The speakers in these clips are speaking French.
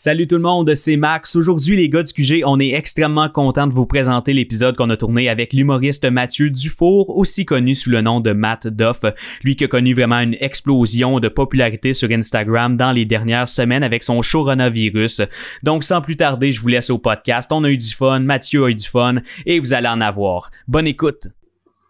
Salut tout le monde, c'est Max. Aujourd'hui, les gars du QG, on est extrêmement content de vous présenter l'épisode qu'on a tourné avec l'humoriste Mathieu Dufour, aussi connu sous le nom de Matt Duff. Lui qui a connu vraiment une explosion de popularité sur Instagram dans les dernières semaines avec son coronavirus. Donc, sans plus tarder, je vous laisse au podcast. On a eu du fun, Mathieu a eu du fun et vous allez en avoir. Bonne écoute.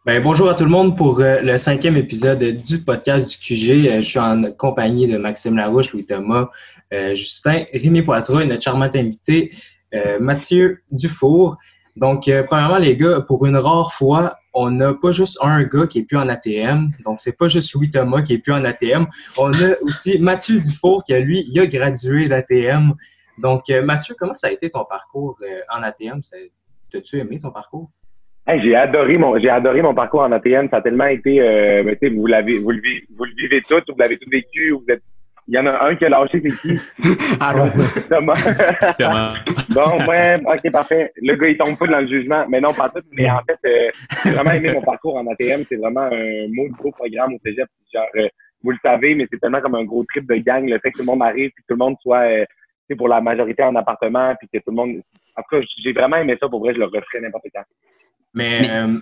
Ben, bonjour à tout le monde pour euh, le cinquième épisode du podcast du QG. Euh, je suis en compagnie de Maxime Larouche, Louis Thomas, Justin, Rémi Poitras et notre charmante invité, euh, Mathieu Dufour. Donc, euh, premièrement, les gars, pour une rare fois, on n'a pas juste un gars qui est plus en ATM. Donc, c'est pas juste Louis Thomas qui est plus en ATM. On a aussi Mathieu Dufour qui, lui, il a gradué d'ATM. Donc, Mathieu, comment ça a été ton parcours en ATM? T'as-tu aimé ton parcours? j'ai adoré mon j'ai adoré mon parcours en ATM. Ça a tellement été euh, ben, vous l'avez vous le vivez tout, vous l'avez tout vécu, vous êtes il y en a un qui a lâché, c'est qui? Ah Thomas. bon, ouais, ok, parfait. Le gars, il tombe pas dans le jugement. Mais non, pas tout. Mais en fait, euh, j'ai vraiment aimé mon parcours en ATM. C'est vraiment un mot gros programme au cégep. Genre, euh, vous le savez, mais c'est tellement comme un gros trip de gang. Le fait que tout le monde arrive, puis que tout le monde soit, euh, pour la majorité en appartement, puis que tout le monde. En tout cas, j'ai vraiment aimé ça. Pour vrai, je le referais n'importe quand. Mais, euh,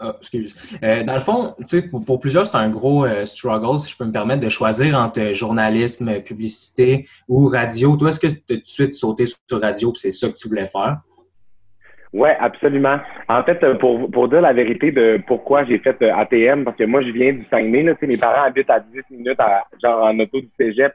ah, excuse. Euh, dans le fond, pour, pour plusieurs, c'est un gros euh, struggle, si je peux me permettre, de choisir entre journalisme, publicité ou radio. Toi, est-ce que tu as tout de suite sauté sur radio et c'est ça que tu voulais faire? Oui, absolument. En fait, pour, pour dire la vérité de pourquoi j'ai fait euh, ATM, parce que moi, je viens du Saguenay, là, mes parents habitent à 10 minutes à, genre en auto du cégep.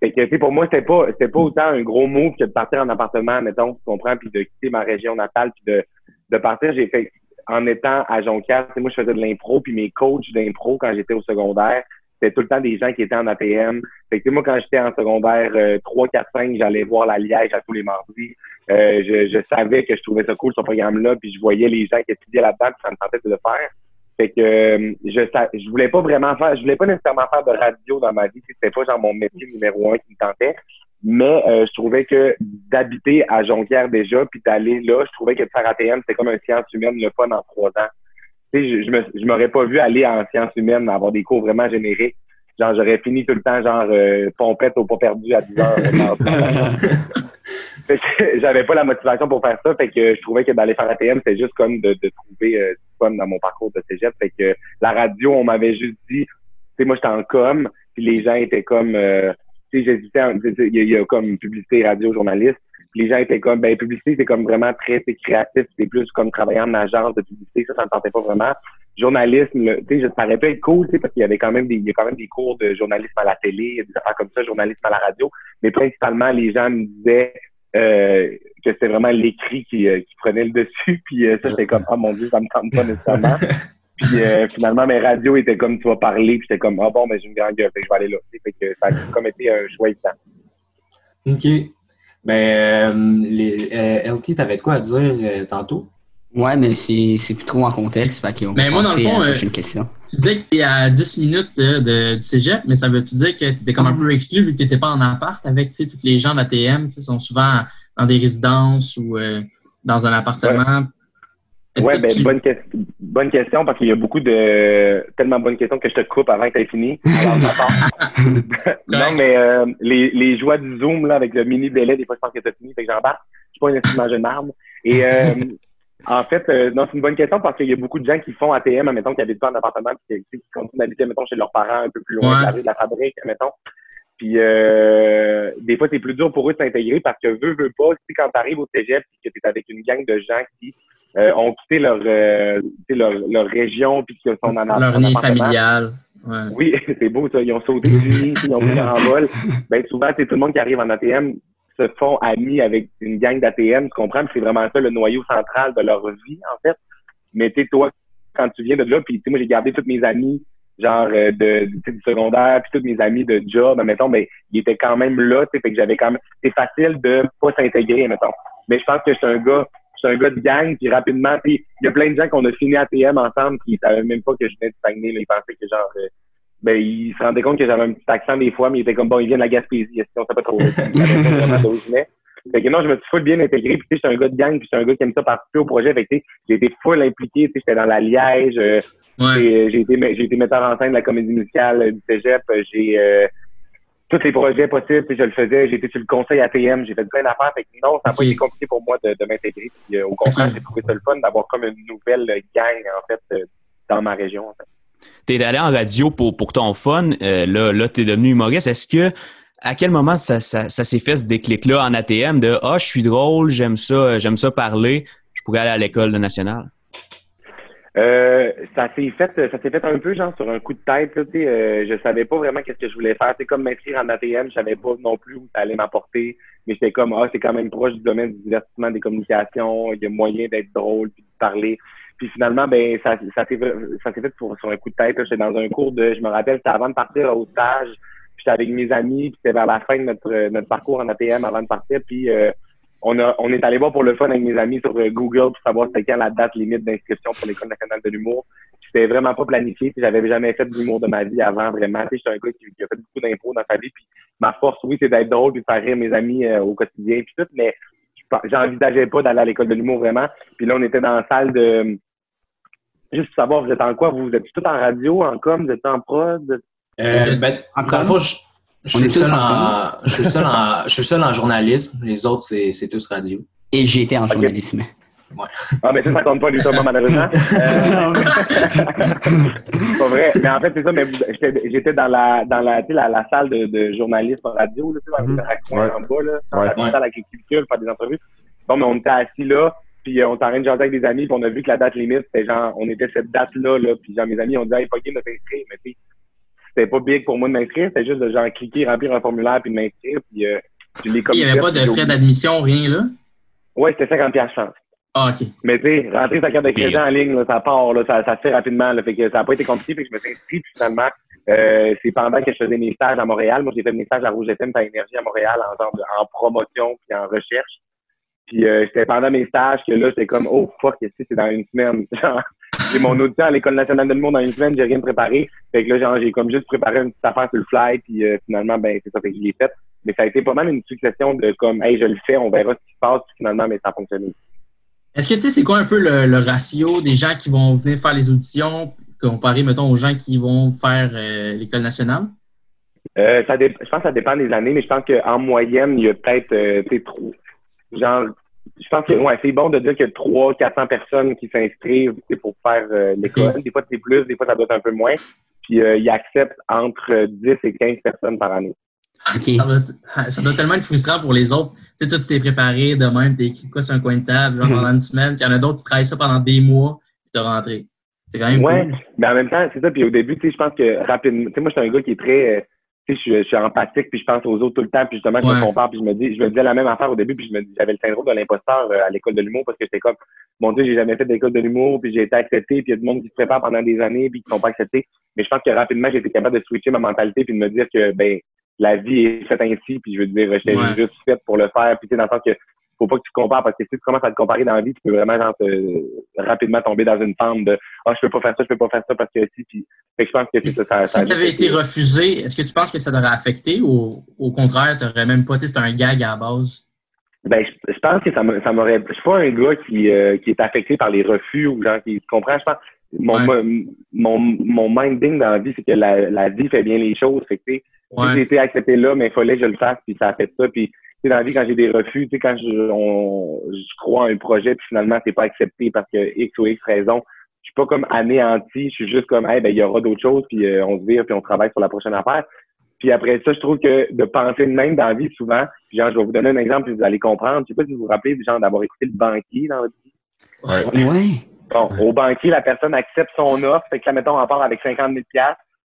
Fait que, pour moi, c'était pas, c'était pas autant un gros move que de partir en appartement, mettons, tu comprends, puis de quitter ma région natale, puis de, de partir. J'ai fait, en étant à Jonquière, moi, je faisais de l'impro, puis mes coachs d'impro quand j'étais au secondaire, c'était tout le temps des gens qui étaient en ATM. Fait que moi, quand j'étais en secondaire 3, 4, 5, j'allais voir la Liège à tous les mardis. Euh, je, je, savais que je trouvais ça cool, ce programme-là, puis je voyais les gens qui étudiaient là-dedans, puis ça me tentait de le faire. Fait que euh, je je voulais pas vraiment faire, je voulais pas nécessairement faire de radio dans ma vie, c'était pas genre mon métier numéro un qui me tentait. Mais euh, je trouvais que d'habiter à Jonquière déjà, puis d'aller là, je trouvais que de faire ATM, c'était comme un science humaine le fun en trois ans. Tu sais, je, je m'aurais pas vu aller en sciences humaines, avoir des cours vraiment génériques. Genre, j'aurais fini tout le temps, genre, euh, pompette au pas perdu à 10 heures. fait que j'avais pas la motivation pour faire ça. Fait que je trouvais que d'aller faire ATM, c'était juste comme de, de trouver euh, du fun dans mon parcours de cégep. Fait que la radio, on m'avait juste dit, tu sais, moi, j'étais en com, puis les gens étaient comme, euh, tu sais, j'hésitais, il y, a comme publicité, radio, journaliste. Les gens étaient comme, ben, publicité, c'est comme vraiment très créatif, c'est plus comme travailler en agence de publicité, ça, ça me tentait pas vraiment. Journalisme, tu sais, ça paraît pas être cool, parce qu'il y avait quand même des, il y a quand même des cours de journalisme à la télé, des affaires comme ça, journalisme à la radio. Mais principalement, les gens me disaient, euh, que c'était vraiment l'écrit qui, euh, qui, prenait le dessus. Puis euh, ça, c'était comme, oh mon Dieu, ça me tente pas nécessairement. Puis euh, finalement, mes radios étaient comme tu vas parler, puis j'étais comme ah bon, mais j'ai une grande gueule, fait que je vais aller là. Fait que ça a comme été un choix évident. OK. Ben, euh, les, euh, LT, t'avais de quoi à dire euh, tantôt? Ouais, mais c'est plus trop en contexte. Fait mais ben, moi, dans le fond, euh, question. tu disais que tu es à 10 minutes de, du cégep, mais ça veut-tu dire que tu étais comme un peu exclu vu que tu n'étais pas en appart avec tous les gens de l'ATM, sont souvent dans des résidences ou dans un appartement. Oui, ben, bonne, bonne question parce qu'il y a beaucoup de tellement bonnes questions que je te coupe avant que tu aies fini. non, mais euh, les, les joies du Zoom là, avec le mini délai, des fois je pense que tu as fini, fait que j'embarque. Je suis pas un instrument jeune arme. Et euh, en fait, euh, non, c'est une bonne question parce qu'il y a beaucoup de gens qui font ATM, admettons, qui habitent pas en appartement, qui, qui continuent d'habiter, mettons, chez leurs parents un peu plus loin de la rue de la fabrique, mettons. Puis euh, des fois, c'est plus dur pour eux de s'intégrer parce que veut, veut pas, tu quand tu arrives au cégep et que tu es avec une gang de gens qui euh, ont quitté leur, euh, leur, leur, région puis qui sont en Leur nid familial. Ouais. Oui, c'est beau ça. Ils ont sauté du nid, ils ont pris leur envol. Ben, souvent, c'est tout le monde qui arrive en ATM se font amis avec une gang d'ATM, tu comprends? C'est vraiment ça le noyau central de leur vie, en fait. Mais tu sais, toi, quand tu viens de là, puis moi, j'ai gardé toutes mes amis genre euh, de, du secondaire, puis tous mes amis de job, mettons, mais ben, ils étaient quand même là, tu sais, fait que j'avais quand même, c'est facile de pas s'intégrer, mettons. Mais je pense que je suis un gars, suis un gars de gang, puis rapidement, puis il y a plein de gens qu'on a fini ATM ensemble, qui savaient même pas que je venais de Saguenay, mais ils pensaient que genre, euh, ben, ils se rendaient compte que j'avais un petit accent des fois, mais ils étaient comme, bon, ils viennent de la Gaspésie, on sait pas trop. Fait que non, je me suis full bien intégré. Puis, tu sais, je suis un gars de gang, puis je suis un gars qui aime ça participer au projet. Fait que, tu sais, j'ai été full impliqué. Tu sais, j'étais dans la Liège. Euh, j'ai été, j'ai été metteur en scène de la comédie musicale du Cégep. J'ai, euh, tous les projets possibles, je le faisais. Été sur le conseil ATM, j'ai fait plein d'affaires. Fait que non, ça n'a pas été compliqué pour moi de, m'intégrer. Euh, au contraire, j'ai trouvé ça le fun d'avoir comme une nouvelle gang, en fait, euh, dans ma région. En fait. T'es allé en radio pour, pour ton fun. Euh, là, là t'es devenu humoriste. Est-ce que à quel moment ça, ça, ça s'est fait ce déclic-là en ATM de Ah, je suis drôle, j'aime ça, j'aime ça parler, je pourrais aller à l'école de nationale? Euh, ça s'est fait, ça s'est fait un peu genre sur un coup de tête. Là, euh, je savais pas vraiment qu'est-ce que je voulais faire. C'est comme m'inscrire en ATM, je savais pas non plus où ça allait m'apporter. Mais j'étais comme ah, c'est quand même proche du domaine du divertissement, des communications. Il y a moyen d'être drôle puis de parler. Puis finalement, ben ça, s'est fait sur, un coup de tête. J'étais dans un cours de, je me rappelle, c'était avant de partir au stage. J'étais avec mes amis, puis c'était vers la fin de notre notre parcours en ATM avant de partir. Puis euh, on, a, on est allé voir pour le fun avec mes amis sur euh, Google pour savoir c'était quand la date limite d'inscription pour l'École nationale de l'humour. C'était vraiment pas planifié. J'avais jamais fait d'humour de ma vie avant, vraiment. J'étais un gars qui, a fait beaucoup d'impôts dans sa vie. Puis ma force, oui, c'est d'être drôle puis de faire rire mes amis euh, au quotidien puis tout, mais j'envisageais pas d'aller à l'école de l'humour vraiment. Puis là, on était dans la salle de juste pour savoir, vous êtes en quoi? Vous, êtes tout en radio, en com, vous êtes en prod? Euh, ben, en com? Je suis, seul en, je, suis seul en, je suis seul en journalisme. Les autres, c'est tous radio. Et j'ai été en journalisme. Ouais. Ah, mais ça, ça compte pas du tout, malheureusement. Euh, pas vrai. Mais en fait, c'est ça, mais j'étais dans la, dans la, la, la salle de, de journalisme radio, là, dans mm -hmm. en bas, là, dans ouais. la salle avec les cultures, faire des entrevues. Bon, mais on était assis là, puis euh, on était en train de jaser avec des amis, puis on a vu que la date limite, c'était genre, on était cette date-là, là, puis genre, mes amis ont dit, hey, pas game de t'inscrire, mais tu c'était pas big pour moi de m'inscrire. C'était juste de genre cliquer, remplir un formulaire puis de m'inscrire. Puis, euh, Il n'y avait pas de frais d'admission, rien là? Oui, c'était 50 je pense. Ah, OK. Mais tu sais, rentrer sa carte de crédit en ligne, là, ça part, là, ça, ça se fait rapidement. Là, fait que ça n'a pas été compliqué. Que je me suis inscrit, puis finalement, euh, c'est pendant que je faisais mes stages à Montréal. Moi, j'ai fait mes stages à Rouge FM, par Énergie à Montréal, en, en promotion puis en recherche. Puis euh, c'était pendant mes stages que là, c'était comme, oh fuck, c'est dans une semaine. j'ai mon audition à l'École nationale de l'humour dans une semaine, j'ai rien préparé. Fait que là, genre, j'ai comme juste préparé une petite affaire sur le fly, puis euh, finalement, ben, c'est ça fait que je l'ai fait. Mais ça a été pas mal une succession de comme, hey, je le fais, on verra ce qui se passe, puis finalement, mais ça a fonctionné. Est-ce que tu sais, c'est quoi un peu le, ratio des gens qui vont venir faire les auditions comparé, mettons, aux gens qui vont faire euh, l'École nationale? Euh, ça je pense que ça dépend des années, mais je pense qu'en moyenne, il y a peut-être euh, trop. Genre, je pense que ouais, c'est bon de dire qu'il y a 300, 400 personnes qui s'inscrivent pour faire euh, l'école. Des fois, c'est plus, des fois, ça doit être un peu moins. Puis, euh, ils acceptent entre 10 et 15 personnes par année. Ça, doit, tellement être frustrant pour les autres. Tu sais, toi, tu t'es préparé de même, t'es écrit quoi sur un coin de table pendant une semaine, puis il y en a d'autres qui travaillent ça pendant des mois, puis t'es rentré. C'est quand même Ouais, mais en même temps, c'est ça. Puis au début, tu sais, je pense que rapidement, tu sais, moi, je suis un gars qui est très euh, je, je, suis empathique, puis je pense aux autres tout le temps, puis justement, je me compare, puis je me dis, je me disais la même affaire au début, puis je me dis, j'avais le syndrome de l'imposteur euh, à l'école de l'humour, parce que c'était comme, mon Dieu, j'ai jamais fait d'école de l'humour, puis j'ai été accepté, puis il y a du monde qui se prépare pendant des années, puis qui sont pas acceptés. Mais je pense que rapidement, j'ai été capable de switcher ma mentalité, puis de me dire que, ben, la vie est faite ainsi, puis je veux dire, j'étais juste faite pour le faire, puis tu sais, dans le sens que faut pas que tu te compares parce que si tu commences à te comparer dans la vie, tu peux vraiment genre, rapidement tomber dans une fente de ah je peux pas faire ça, je peux pas faire ça parce que si puis je pense que c'est ça. si tu avais été refusé, est-ce que tu penses que ça t'aurait affecté ou au contraire, tu n'aurais même pas c'était un gag à la base? Ben, je, pense que ça m'aurait. Je suis pas un gars qui, euh, qui est affecté par les refus ou genre qui comprend. Je pense mon, mon, mon minding dans la vie, c'est que la, la vie fait bien les choses. Fait que, j'ai été accepté là, mais il fallait que je le fasse, puis ça a fait ça. Puis dans la vie, quand j'ai des refus, tu sais, quand je, on, je crois à un projet, puis finalement, c'est pas accepté parce que X ou X raison, je suis pas comme anéanti, je suis juste comme, hey, ben, il y aura d'autres choses, puis euh, on se vire, puis on travaille sur la prochaine affaire. Puis après ça, je trouve que de penser de même dans la vie, souvent, genre, je vais vous donner un exemple, puis vous allez comprendre. Je sais pas si vous vous rappelez, genre, d'avoir écouté le banquier dans votre vie. Ouais. Bon, au banquier, la personne accepte son offre, fait que là, mettons, on part avec 50 000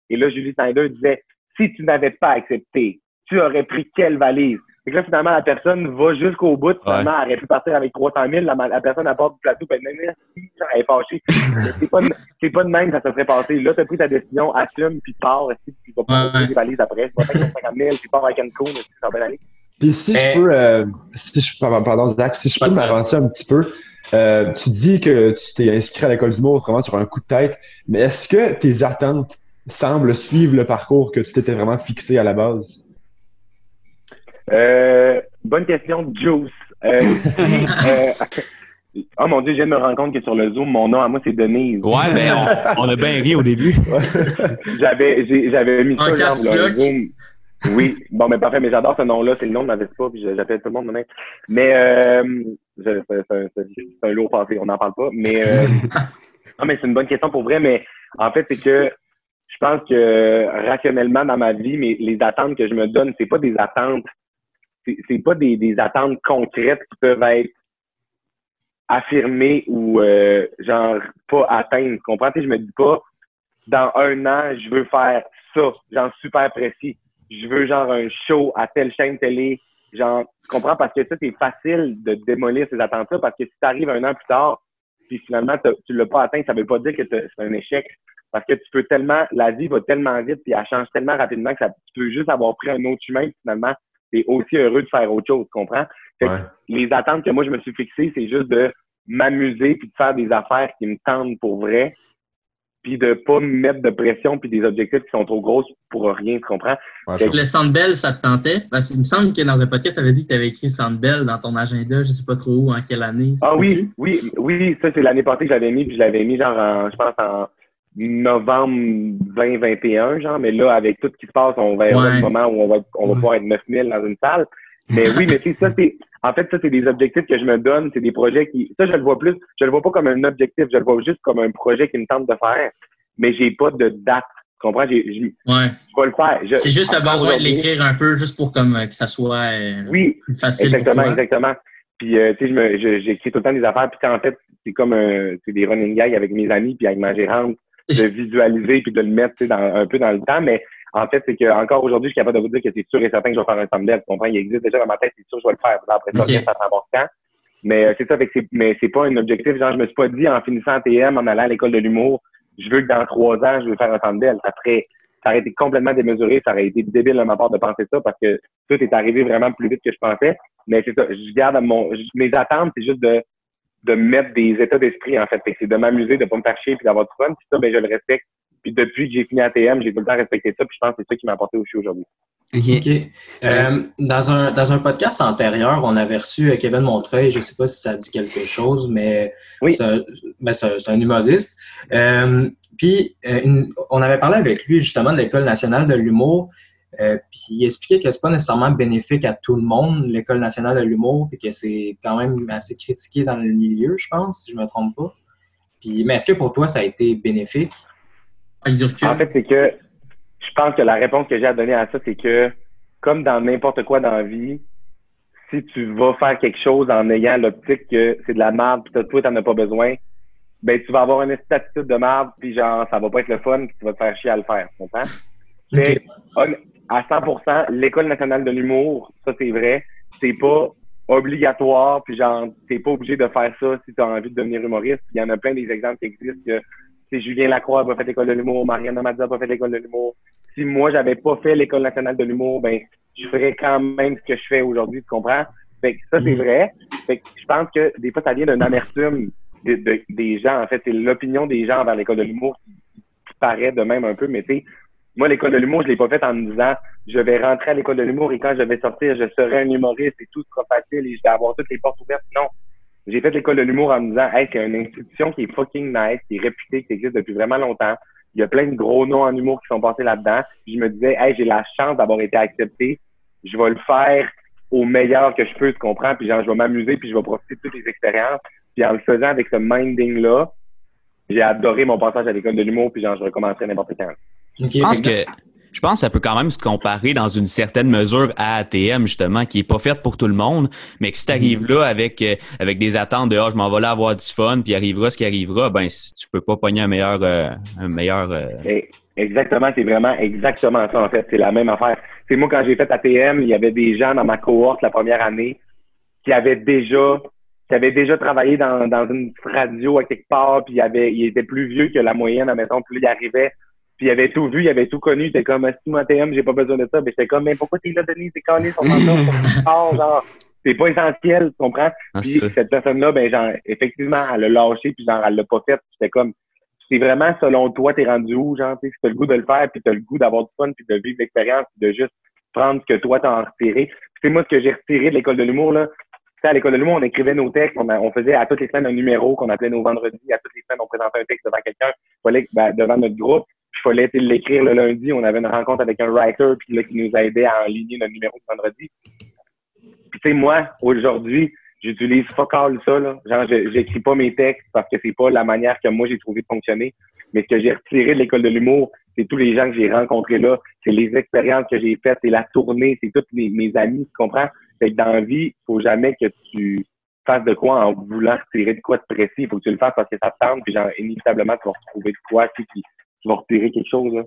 Et là, Julie Snyder disait, si tu n'avais pas accepté, tu aurais pris quelle valise? Et là, finalement, la personne va jusqu'au bout. Finalement, elle aurait pu partir avec 300 000. La, la personne apporte du plateau, puis elle est fâchée. c'est pas, c'est pas de même que ça se serait passé. Là, t'as pris ta décision, assume, puis pars. Si tu vas pas ouais. des valises après. Tu vas faire 50 000, puis pars avec une cône, ça va bien aller. Puis si je peux, euh, si je, pardon, Zach, si je peux m'avancer un petit peu, euh, tu dis que tu t'es inscrit à l'école du mot vraiment sur un coup de tête, mais est-ce que tes attentes semblent suivre le parcours que tu t'étais vraiment fixé à la base? Euh, bonne question, Juice. Euh, euh, oh mon Dieu, je viens de me rendre compte que sur le Zoom, mon nom à moi, c'est Denise. Ouais, mais on, a bien ri au début. j'avais, j'avais mis ça dans le Zoom. Oui, bon, mais parfait, mais j'adore ce nom-là. C'est le nom de ma Vespa, puis j'appelle tout le monde maintenant. Mais euh, c'est un lourd passé, on n'en parle pas. Mais, euh, non, mais c'est une bonne question pour vrai, mais en fait, c'est que je pense que rationnellement dans ma vie, mais les attentes que je me donne, c'est pas des attentes, c'est pas des, attentes concrètes qui peuvent être affirmées ou euh, genre pas atteintes. Tu comprends? je me dis pas dans un an, je veux faire ça, genre super précis. Je veux genre un show à telle chaîne télé. Genre, tu comprends? Parce que ça, c'est facile de démolir ces attentes-là parce que si tu arrives un an plus tard, puis finalement, tu l'as pas atteint, ça veut pas dire que c'est un échec. Parce que tu peux tellement, la vie va tellement vite, puis elle change tellement rapidement que tu peux juste avoir pris un autre chemin, puis finalement, tu es aussi heureux de faire autre chose, tu comprends? les attentes que moi, je me suis fixées, c'est juste de m'amuser puis de faire des affaires qui me tendent pour vrai, puis de pas me mettre de pression puis des objectifs qui sont trop grosses pour rien, tu comprends? le Sandbell, ça te tentait? Parce qu'il me semble que dans un podcast, tu avais dit que tu avais écrit Sandbell dans ton agenda, je sais pas trop où, en quelle année. Ah oui, oui, oui, ça c'est l'année passée que j'avais mis, puis je l'avais mis genre en, je pense en novembre 2021, genre, mais là, avec tout ce qui se passe, on va avoir un moment où on va, on va pouvoir être 9000 dans une salle. Mais oui, mais c'est ça, c'est, en fait, ça, c'est des objectifs que je me donne, c'est des projets qui, ça, je le vois plus, je le vois pas comme un objectif, je le vois juste comme un projet qui me tente de faire, mais j'ai pas de date. Tu comprends? J'ai, je, ouais. je vais le faire. C'est juste besoin de l'écrire un peu, juste pour comme, euh, que ça soit euh, oui, plus facile. Exactement, pour toi. exactement. Puis, euh, tu sais, je me, j'écris tout le temps des affaires, puis en fait, c'est comme un, c'est des running gags avec mes amis, puis avec ma gérante, de visualiser puis de le mettre dans, un peu dans le temps. Mais en fait, c'est que encore aujourd'hui, je suis capable de vous dire que c'est sûr et certain que je vais faire un thumbnail. Tu comprends? Il existe déjà dans ma tête, c'est sûr que je vais le faire. Après ça, okay. ça prend temps. Mais euh, c'est ça, fait que mais c'est pas un objectif. Genre, je me suis pas dit en finissant TM, en allant à l'école de l'humour, je veux que dans trois ans, je veux faire un thumbnail. Ça ferait, ça aurait été complètement démesuré, ça aurait été débile de ma part de penser ça parce que tout est arrivé vraiment plus vite que je pensais. Mais c'est ça, je garde mon, mes attentes, c'est juste de, de mettre des états d'esprit, en fait. C'est de m'amuser, de pas me faire chier puis d'avoir du fun. Puis ça, ben, je le respecte. Puis depuis que j'ai fini ATM, j'ai tout le temps respecté ça. Puis je pense que c'est ça qui m'a apporté au show aujourd'hui. OK. Euh, dans, un, dans un podcast antérieur, on avait reçu euh, Kevin Montreuil. Je ne sais pas si ça dit quelque chose, mais oui. c'est un, ben, un, un, humoriste. Euh, puis une, on avait parlé avec lui justement de l'École nationale de l'humour. Euh, puis il expliquait que c'est pas nécessairement bénéfique à tout le monde, l'École nationale de l'humour, puis que c'est quand même assez critiqué dans le milieu, je pense, si je me trompe pas. Puis, mais est-ce que pour toi, ça a été bénéfique? En fait, c'est que je pense que la réponse que j'ai à donner à ça, c'est que comme dans n'importe quoi dans la vie, si tu vas faire quelque chose en ayant l'optique que c'est de la merde, puis toi, t'en as pas besoin, ben tu vas avoir une attitude de merde, puis genre, ça va pas être le fun, puis tu vas te faire chier à le faire, tu comprends? Mais à 100% l'École nationale de l'humour, ça c'est vrai, c'est pas obligatoire, puis genre, t'es pas obligé de faire ça si tu as envie de devenir humoriste. Il y en a plein des exemples qui existent que si Julien Lacroix n'a pas fait l'école de l'humour, Marianne Amadza n'a pas fait l'école de l'humour. Si moi, j'avais pas fait l'école nationale de l'humour, ben, je ferais quand même ce que je fais aujourd'hui, tu comprends? Fait que ça, c'est vrai. Fait que je pense que des fois, ça vient d'une amertume de, de, des gens. En fait, c'est l'opinion des gens envers l'école de l'humour qui, qui paraît de même un peu, mais tu sais, moi, l'école de l'humour, je l'ai pas faite en me disant je vais rentrer à l'école de l'humour et quand je vais sortir, je serai un humoriste et tout sera facile et je vais avoir toutes les portes ouvertes. Non. J'ai fait l'école de l'humour en me disant Hey, c'est une institution qui est fucking nice, qui est réputée, qui existe depuis vraiment longtemps. Il y a plein de gros noms en humour qui sont passés là-dedans. Je me disais, hey, j'ai la chance d'avoir été accepté. Je vais le faire au meilleur que je peux, tu comprends? Puis genre, je vais m'amuser, puis je vais profiter de toutes les expériences. Puis en le faisant avec ce minding-là, j'ai adoré mon passage à l'école de l'humour, puis genre, je recommencerai n'importe quand. Okay, je pense que je pense que ça peut quand même se comparer dans une certaine mesure à ATM, justement, qui est pas faite pour tout le monde, mais que si tu arrives là avec, euh, avec des attentes de ah, je m'en vais là avoir du fun, puis arrivera ce qui arrivera, ben si tu peux pas pogner un meilleur euh, un meilleur euh, Exactement, c'est vraiment exactement ça, en fait. C'est la même affaire. C'est moi, quand j'ai fait ATM, il y avait des gens dans ma cohorte la première année qui avaient déjà qui avaient déjà travaillé dans, dans une radio à quelque part, puis il, avait, il était plus vieux que la moyenne, admettons, puis il arrivait puis il avait tout vu, il avait tout connu. J'étais comme, si moi TM, j'ai pas besoin de ça. Mais j'étais comme, mais pourquoi t'es là, Denis? C'est calé son genre, c'est pas essentiel, tu comprends? Ah, puis cette personne-là, ben, genre, effectivement, elle l'a lâché, puis genre, elle l'a pas fait. J'étais comme, c'est vraiment selon toi, t'es rendu où, genre, tu as le goût de le faire, puis t'as le goût d'avoir du fun, puis de vivre l'expérience, puis de juste prendre ce que toi t'as en retiré. c'est moi ce que j'ai retiré de l'école de l'humour, là. à l'école de l'humour, on écrivait nos textes, on, on, faisait à toutes les semaines un numéro qu'on appelait nos vendredis, à toutes les semaines, on présentait un texte devant quelqu'un, ben, devant notre groupe. Il fallait l'écrire le lundi. On avait une rencontre avec un writer puis là, qui nous a aidé à enligner notre numéro de vendredi. Puis tu sais, moi, aujourd'hui, j'utilise fuck all ça. Là. Genre, j'écris pas mes textes parce que c'est pas la manière que moi j'ai trouvé de fonctionner. Mais ce que j'ai retiré de l'école de l'humour, c'est tous les gens que j'ai rencontrés là, c'est les expériences que j'ai faites, c'est la tournée, c'est tous mes amis, tu comprends? Fait que dans la vie, faut jamais que tu fasses de quoi en voulant retirer de quoi de précis. Il faut que tu le fasses parce que ça te tente, puis genre, inévitablement, tu vas retrouver de quoi, tu, tu vas retirer quelque chose. Là.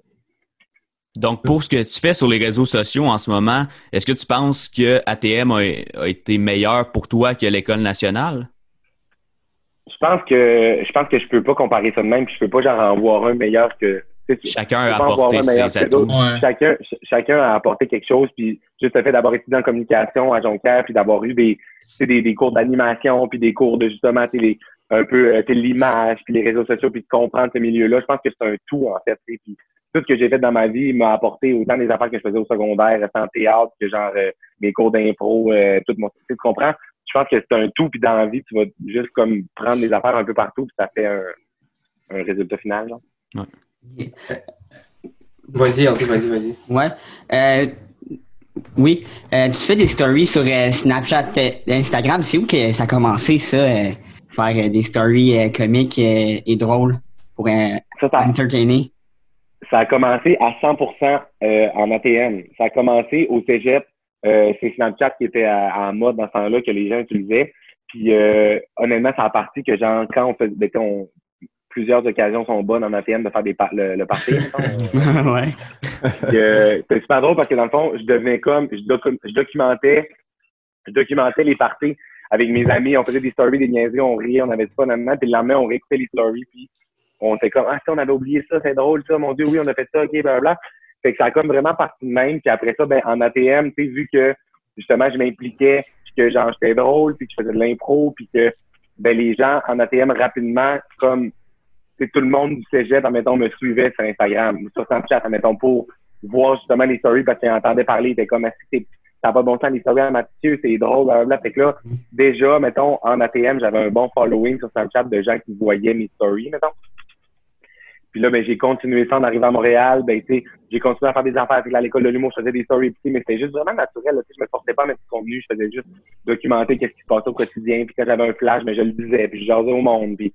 Donc, pour ce que tu fais sur les réseaux sociaux en ce moment, est-ce que tu penses que ATM a, été meilleur pour toi que l'École nationale? Je pense que je pense que je peux pas comparer ça de même, puis je peux pas genre en voir un meilleur que. Chacun a apporté ses atouts. Chacun, chacun a apporté quelque chose, puis juste le fait d'avoir étudié en communication à Jonquière, puis d'avoir eu des, des, des cours d'animation, puis des cours de justement un peu euh, l'image, puis les réseaux sociaux, puis de comprendre ce milieu-là. Je pense que c'est un tout, en fait. Puis tout ce que j'ai fait dans ma vie m'a apporté autant des affaires que je faisais au secondaire, en théâtre, que genre euh, mes cours d'impro, euh, tout mon tu comprends? Je pense que c'est un tout, puis dans la vie, tu vas juste comme prendre des affaires un peu partout, puis ça fait un, un résultat final. Ouais. Vas-y, vas-y, vas-y. Ouais. Euh, oui. Euh, tu fais des stories sur euh, Snapchat, Instagram. C'est où que ça a commencé, ça, faire des stories comiques et drôles pour ça, entertainer? ça a commencé à 100% euh, en ATM. Ça a commencé au cégep. Euh, c'est Snapchat qui était en mode dans ce temps-là que les gens utilisaient. Puis euh, honnêtement, ça a parti que genre quand on fait ben, on, plusieurs occasions sont bonnes en ATM de faire des le, le party. ouais. c'est super drôle parce que dans le fond, je devenais comme je, je documentais je documentais les parties avec mes amis. On faisait des stories, des niaiseries, on riait, on avait pas maintenant. Puis le lendemain, on réécoutait les stories. Puis on était comme, ah, ça, on avait oublié ça, c'est drôle, ça, mon Dieu, oui, on a fait ça, ok, blablabla. Fait que ça a comme vraiment parti de même. Puis après ça, ben, en ATM, tu sais, vu que, justement, je m'impliquais, que, genre, j'étais drôle, puis que je faisais de l'impro, puis que, ben, les gens en ATM, rapidement, comme, c'est tout le monde du cégep, admettons, me suivait sur Instagram, sur Snapchat, admettons, pour voir justement les stories, parce qu'ils entendaient parler, ils étaient comme, c'est ça pas bon temps les stories à Mathieu, c'est drôle, blablabla. Fait que là, déjà, mettons, en ATM, j'avais un bon following sur Snapchat de gens qui voyaient mes stories, mettons. Puis là, ben, j'ai continué ça en arrivant à Montréal. Ben, j'ai continué à faire des affaires avec l'école de l'humour. Je faisais des stories, mais c'était juste vraiment naturel. Là, je me forçais pas à mettre du contenu. Je faisais juste documenter qu'est-ce qui se passait au quotidien. Puis quand j'avais un flash, ben, je le disais. Puis je jasais au monde. Puis,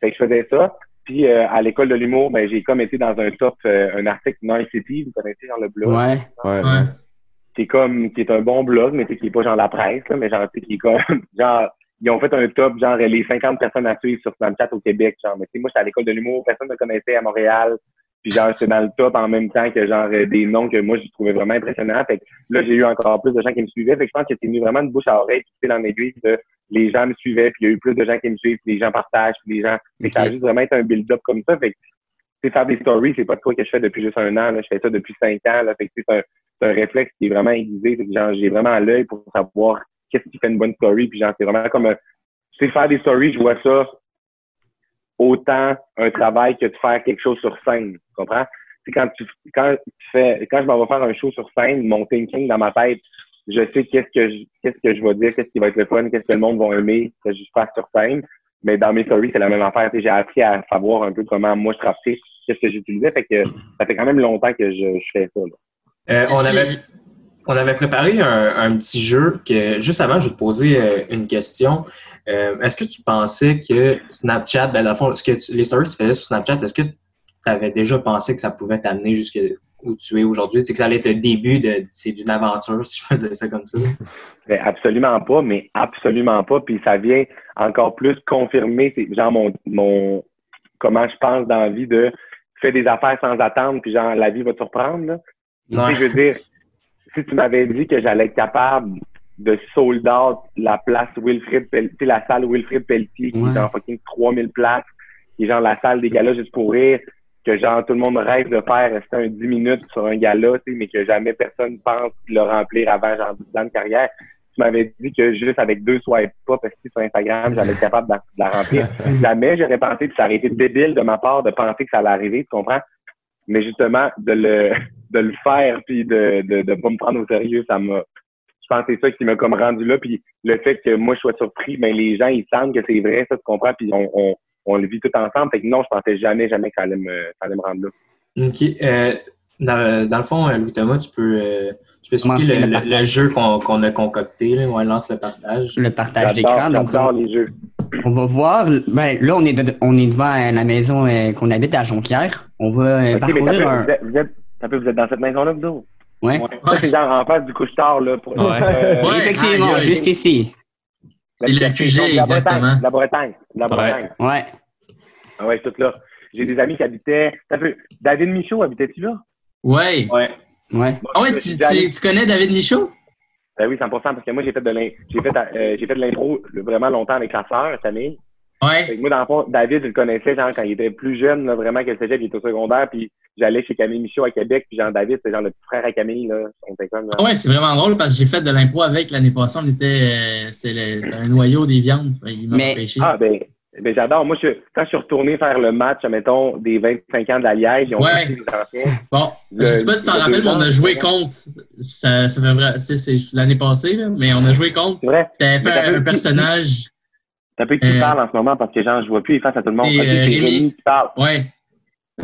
fait que je faisais ça. Puis euh, à l'école de l'humour, ben, j'ai comme été dans un top, euh, un article non City, vous connaissez genre le blog? Ouais, ouais, ouais. Qui est comme, qui est un bon blog, mais qui est pas genre la presse, là, mais genre, qui est comme, genre, ils ont fait un top, genre les 50 personnes à suivre sur Snapchat au Québec. Genre, mais moi, j'étais à l'école de l'humour, personne ne me connaissait à Montréal. Puis genre, j'étais dans le top en même temps que genre des noms que moi, je trouvais vraiment impressionnants. Fait que là, j'ai eu encore plus de gens qui me suivaient. Fait que je pense que c'est venu vraiment de bouche à oreille, puis c'est dans l'aiguille de les gens me suivaient, puis il y a eu plus de gens qui me suivent, puis les gens partagent, puis les gens. Okay. ça a juste vraiment été un build-up comme ça. Fait que faire des stories, c'est pas de quoi que je fais depuis juste un an. Là. Je fais ça depuis cinq ans. Là. Fait que c'est un, un, réflexe qui est vraiment aiguisé. Fait que genre, j'ai vraiment l'œil pour savoir qu'est-ce qui fait une bonne story. Puis genre, c'est vraiment comme un, sais, faire des stories, je vois ça autant un travail que de faire quelque chose sur scène. Tu comprends? C'est quand tu, quand tu fais, quand je m'en vais faire un show sur scène, mon thinking dans ma tête, je sais qu'est-ce que je, qu'est-ce que je vais dire, qu'est-ce qui va être le fun, qu'est-ce que le monde va aimer, que je fasse sur scène. Mais dans mes stories, c'est la même affaire. J'ai appris à savoir un peu comment moi je travaillais, qu'est-ce que j'utilisais. Fait que ça fait quand même longtemps que je, je fais ça. Euh, on avait on avait préparé un, un, petit jeu que juste avant, je vais te poser euh, une question. Euh, est-ce que tu pensais que Snapchat, ben, dans le fond, ce que les stories que tu faisais sur Snapchat, est-ce que tu avais déjà pensé que ça pouvait t'amener jusqu'à où tu es aujourd'hui? C'est que ça allait être le début de, c'est d'une aventure, si je faisais ça comme ça? Ben, absolument pas, mais absolument pas. Puis ça vient encore plus confirmer, genre mon, mon, comment je pense dans la vie de faire des affaires sans attendre, puis genre la vie va te surprendre. Je veux dire, si tu m'avais dit que j'allais être capable de sold out la place Wilfrid Pelletier, la salle Wilfrid Pelletier, qui est dans fucking 3000 places, qui est genre la salle des galas juste pour rire, que genre tout le monde rêve de faire rester un 10 minutes sur un gala, mais que jamais personne pense le remplir avant genre 10 ans de carrière. Tu m'avais dit que juste avec deux swipe pas parce que sur Instagram, j'allais être capable de la, remplir. jamais j'aurais pensé que ça aurait été débile de ma part de penser que ça allait arriver, tu comprends? Mais justement, de le, de le faire puis de, de, de pas me prendre au sérieux, ça m'a, je pense que c'est ça qui m'a comme rendu là. Puis le fait que moi, je sois surpris, ben les gens, ils sentent que c'est vrai, ça, tu comprends, puis on, on, on, le vit tout ensemble. Fait que non, je pensais jamais, jamais que ça allait me, ça allait me rendre là. OK. Euh, dans, dans, le fond, Louis Thomas, tu peux, tu peux expliquer le, jeu qu'on a concocté. Là, on lance le partage. Le partage d'écran. Donc, les jeux. On va voir. Ben, là, on est, on est devant la maison qu'on habite à Jonquière. On va parcourir un... Vous êtes, vous, êtes, dans cette maison-là, vous autres? Ouais. Ça, c'est genre en face du couche-tard, là. Pour, ouais. Euh, effectivement, juste ici. C'est le QG, exactement. La Bretagne. La Bretagne. Ouais. Ah ouais, tout là. J'ai des amis qui habitaient. David Michaud, habitais-tu là? Ouais. Ouais. Ouais. Ah ouais, tu, tu, connais David Michaud? Ben oui, 100%, parce que moi, j'ai fait de l'impro euh, vraiment longtemps avec sa sœur, Camille. Ouais. moi, dans le fond, David, je le connaissais, genre, quand il était plus jeune, là, vraiment, qu'elle faisait, il était au secondaire, puis j'allais chez Camille Michaud à Québec, puis Jean David, c'est genre le petit frère à Camille, là. comme, Ouais, c'est vraiment drôle parce que j'ai fait de l'impro avec l'année passée, on était, euh, c'était un noyau des viandes. Il m'a Mais... Ah, ben, ben j'adore. Moi, je, quand je suis retourné faire le match, mettons, des 25 ans de la Liège, ils ont ouais. les anciens. Bon, je sais pas si tu t'en rappelles, mais on a joué contre. Ça, ça fait vrai, c'est l'année passée, là, mais on a joué contre. Vrai. T'avais fait un, un personnage. T'as peu qui euh, parle en ce moment parce que genre, je vois plus les faces à tout le monde. Et, euh, Rémi, qui parle. Ouais.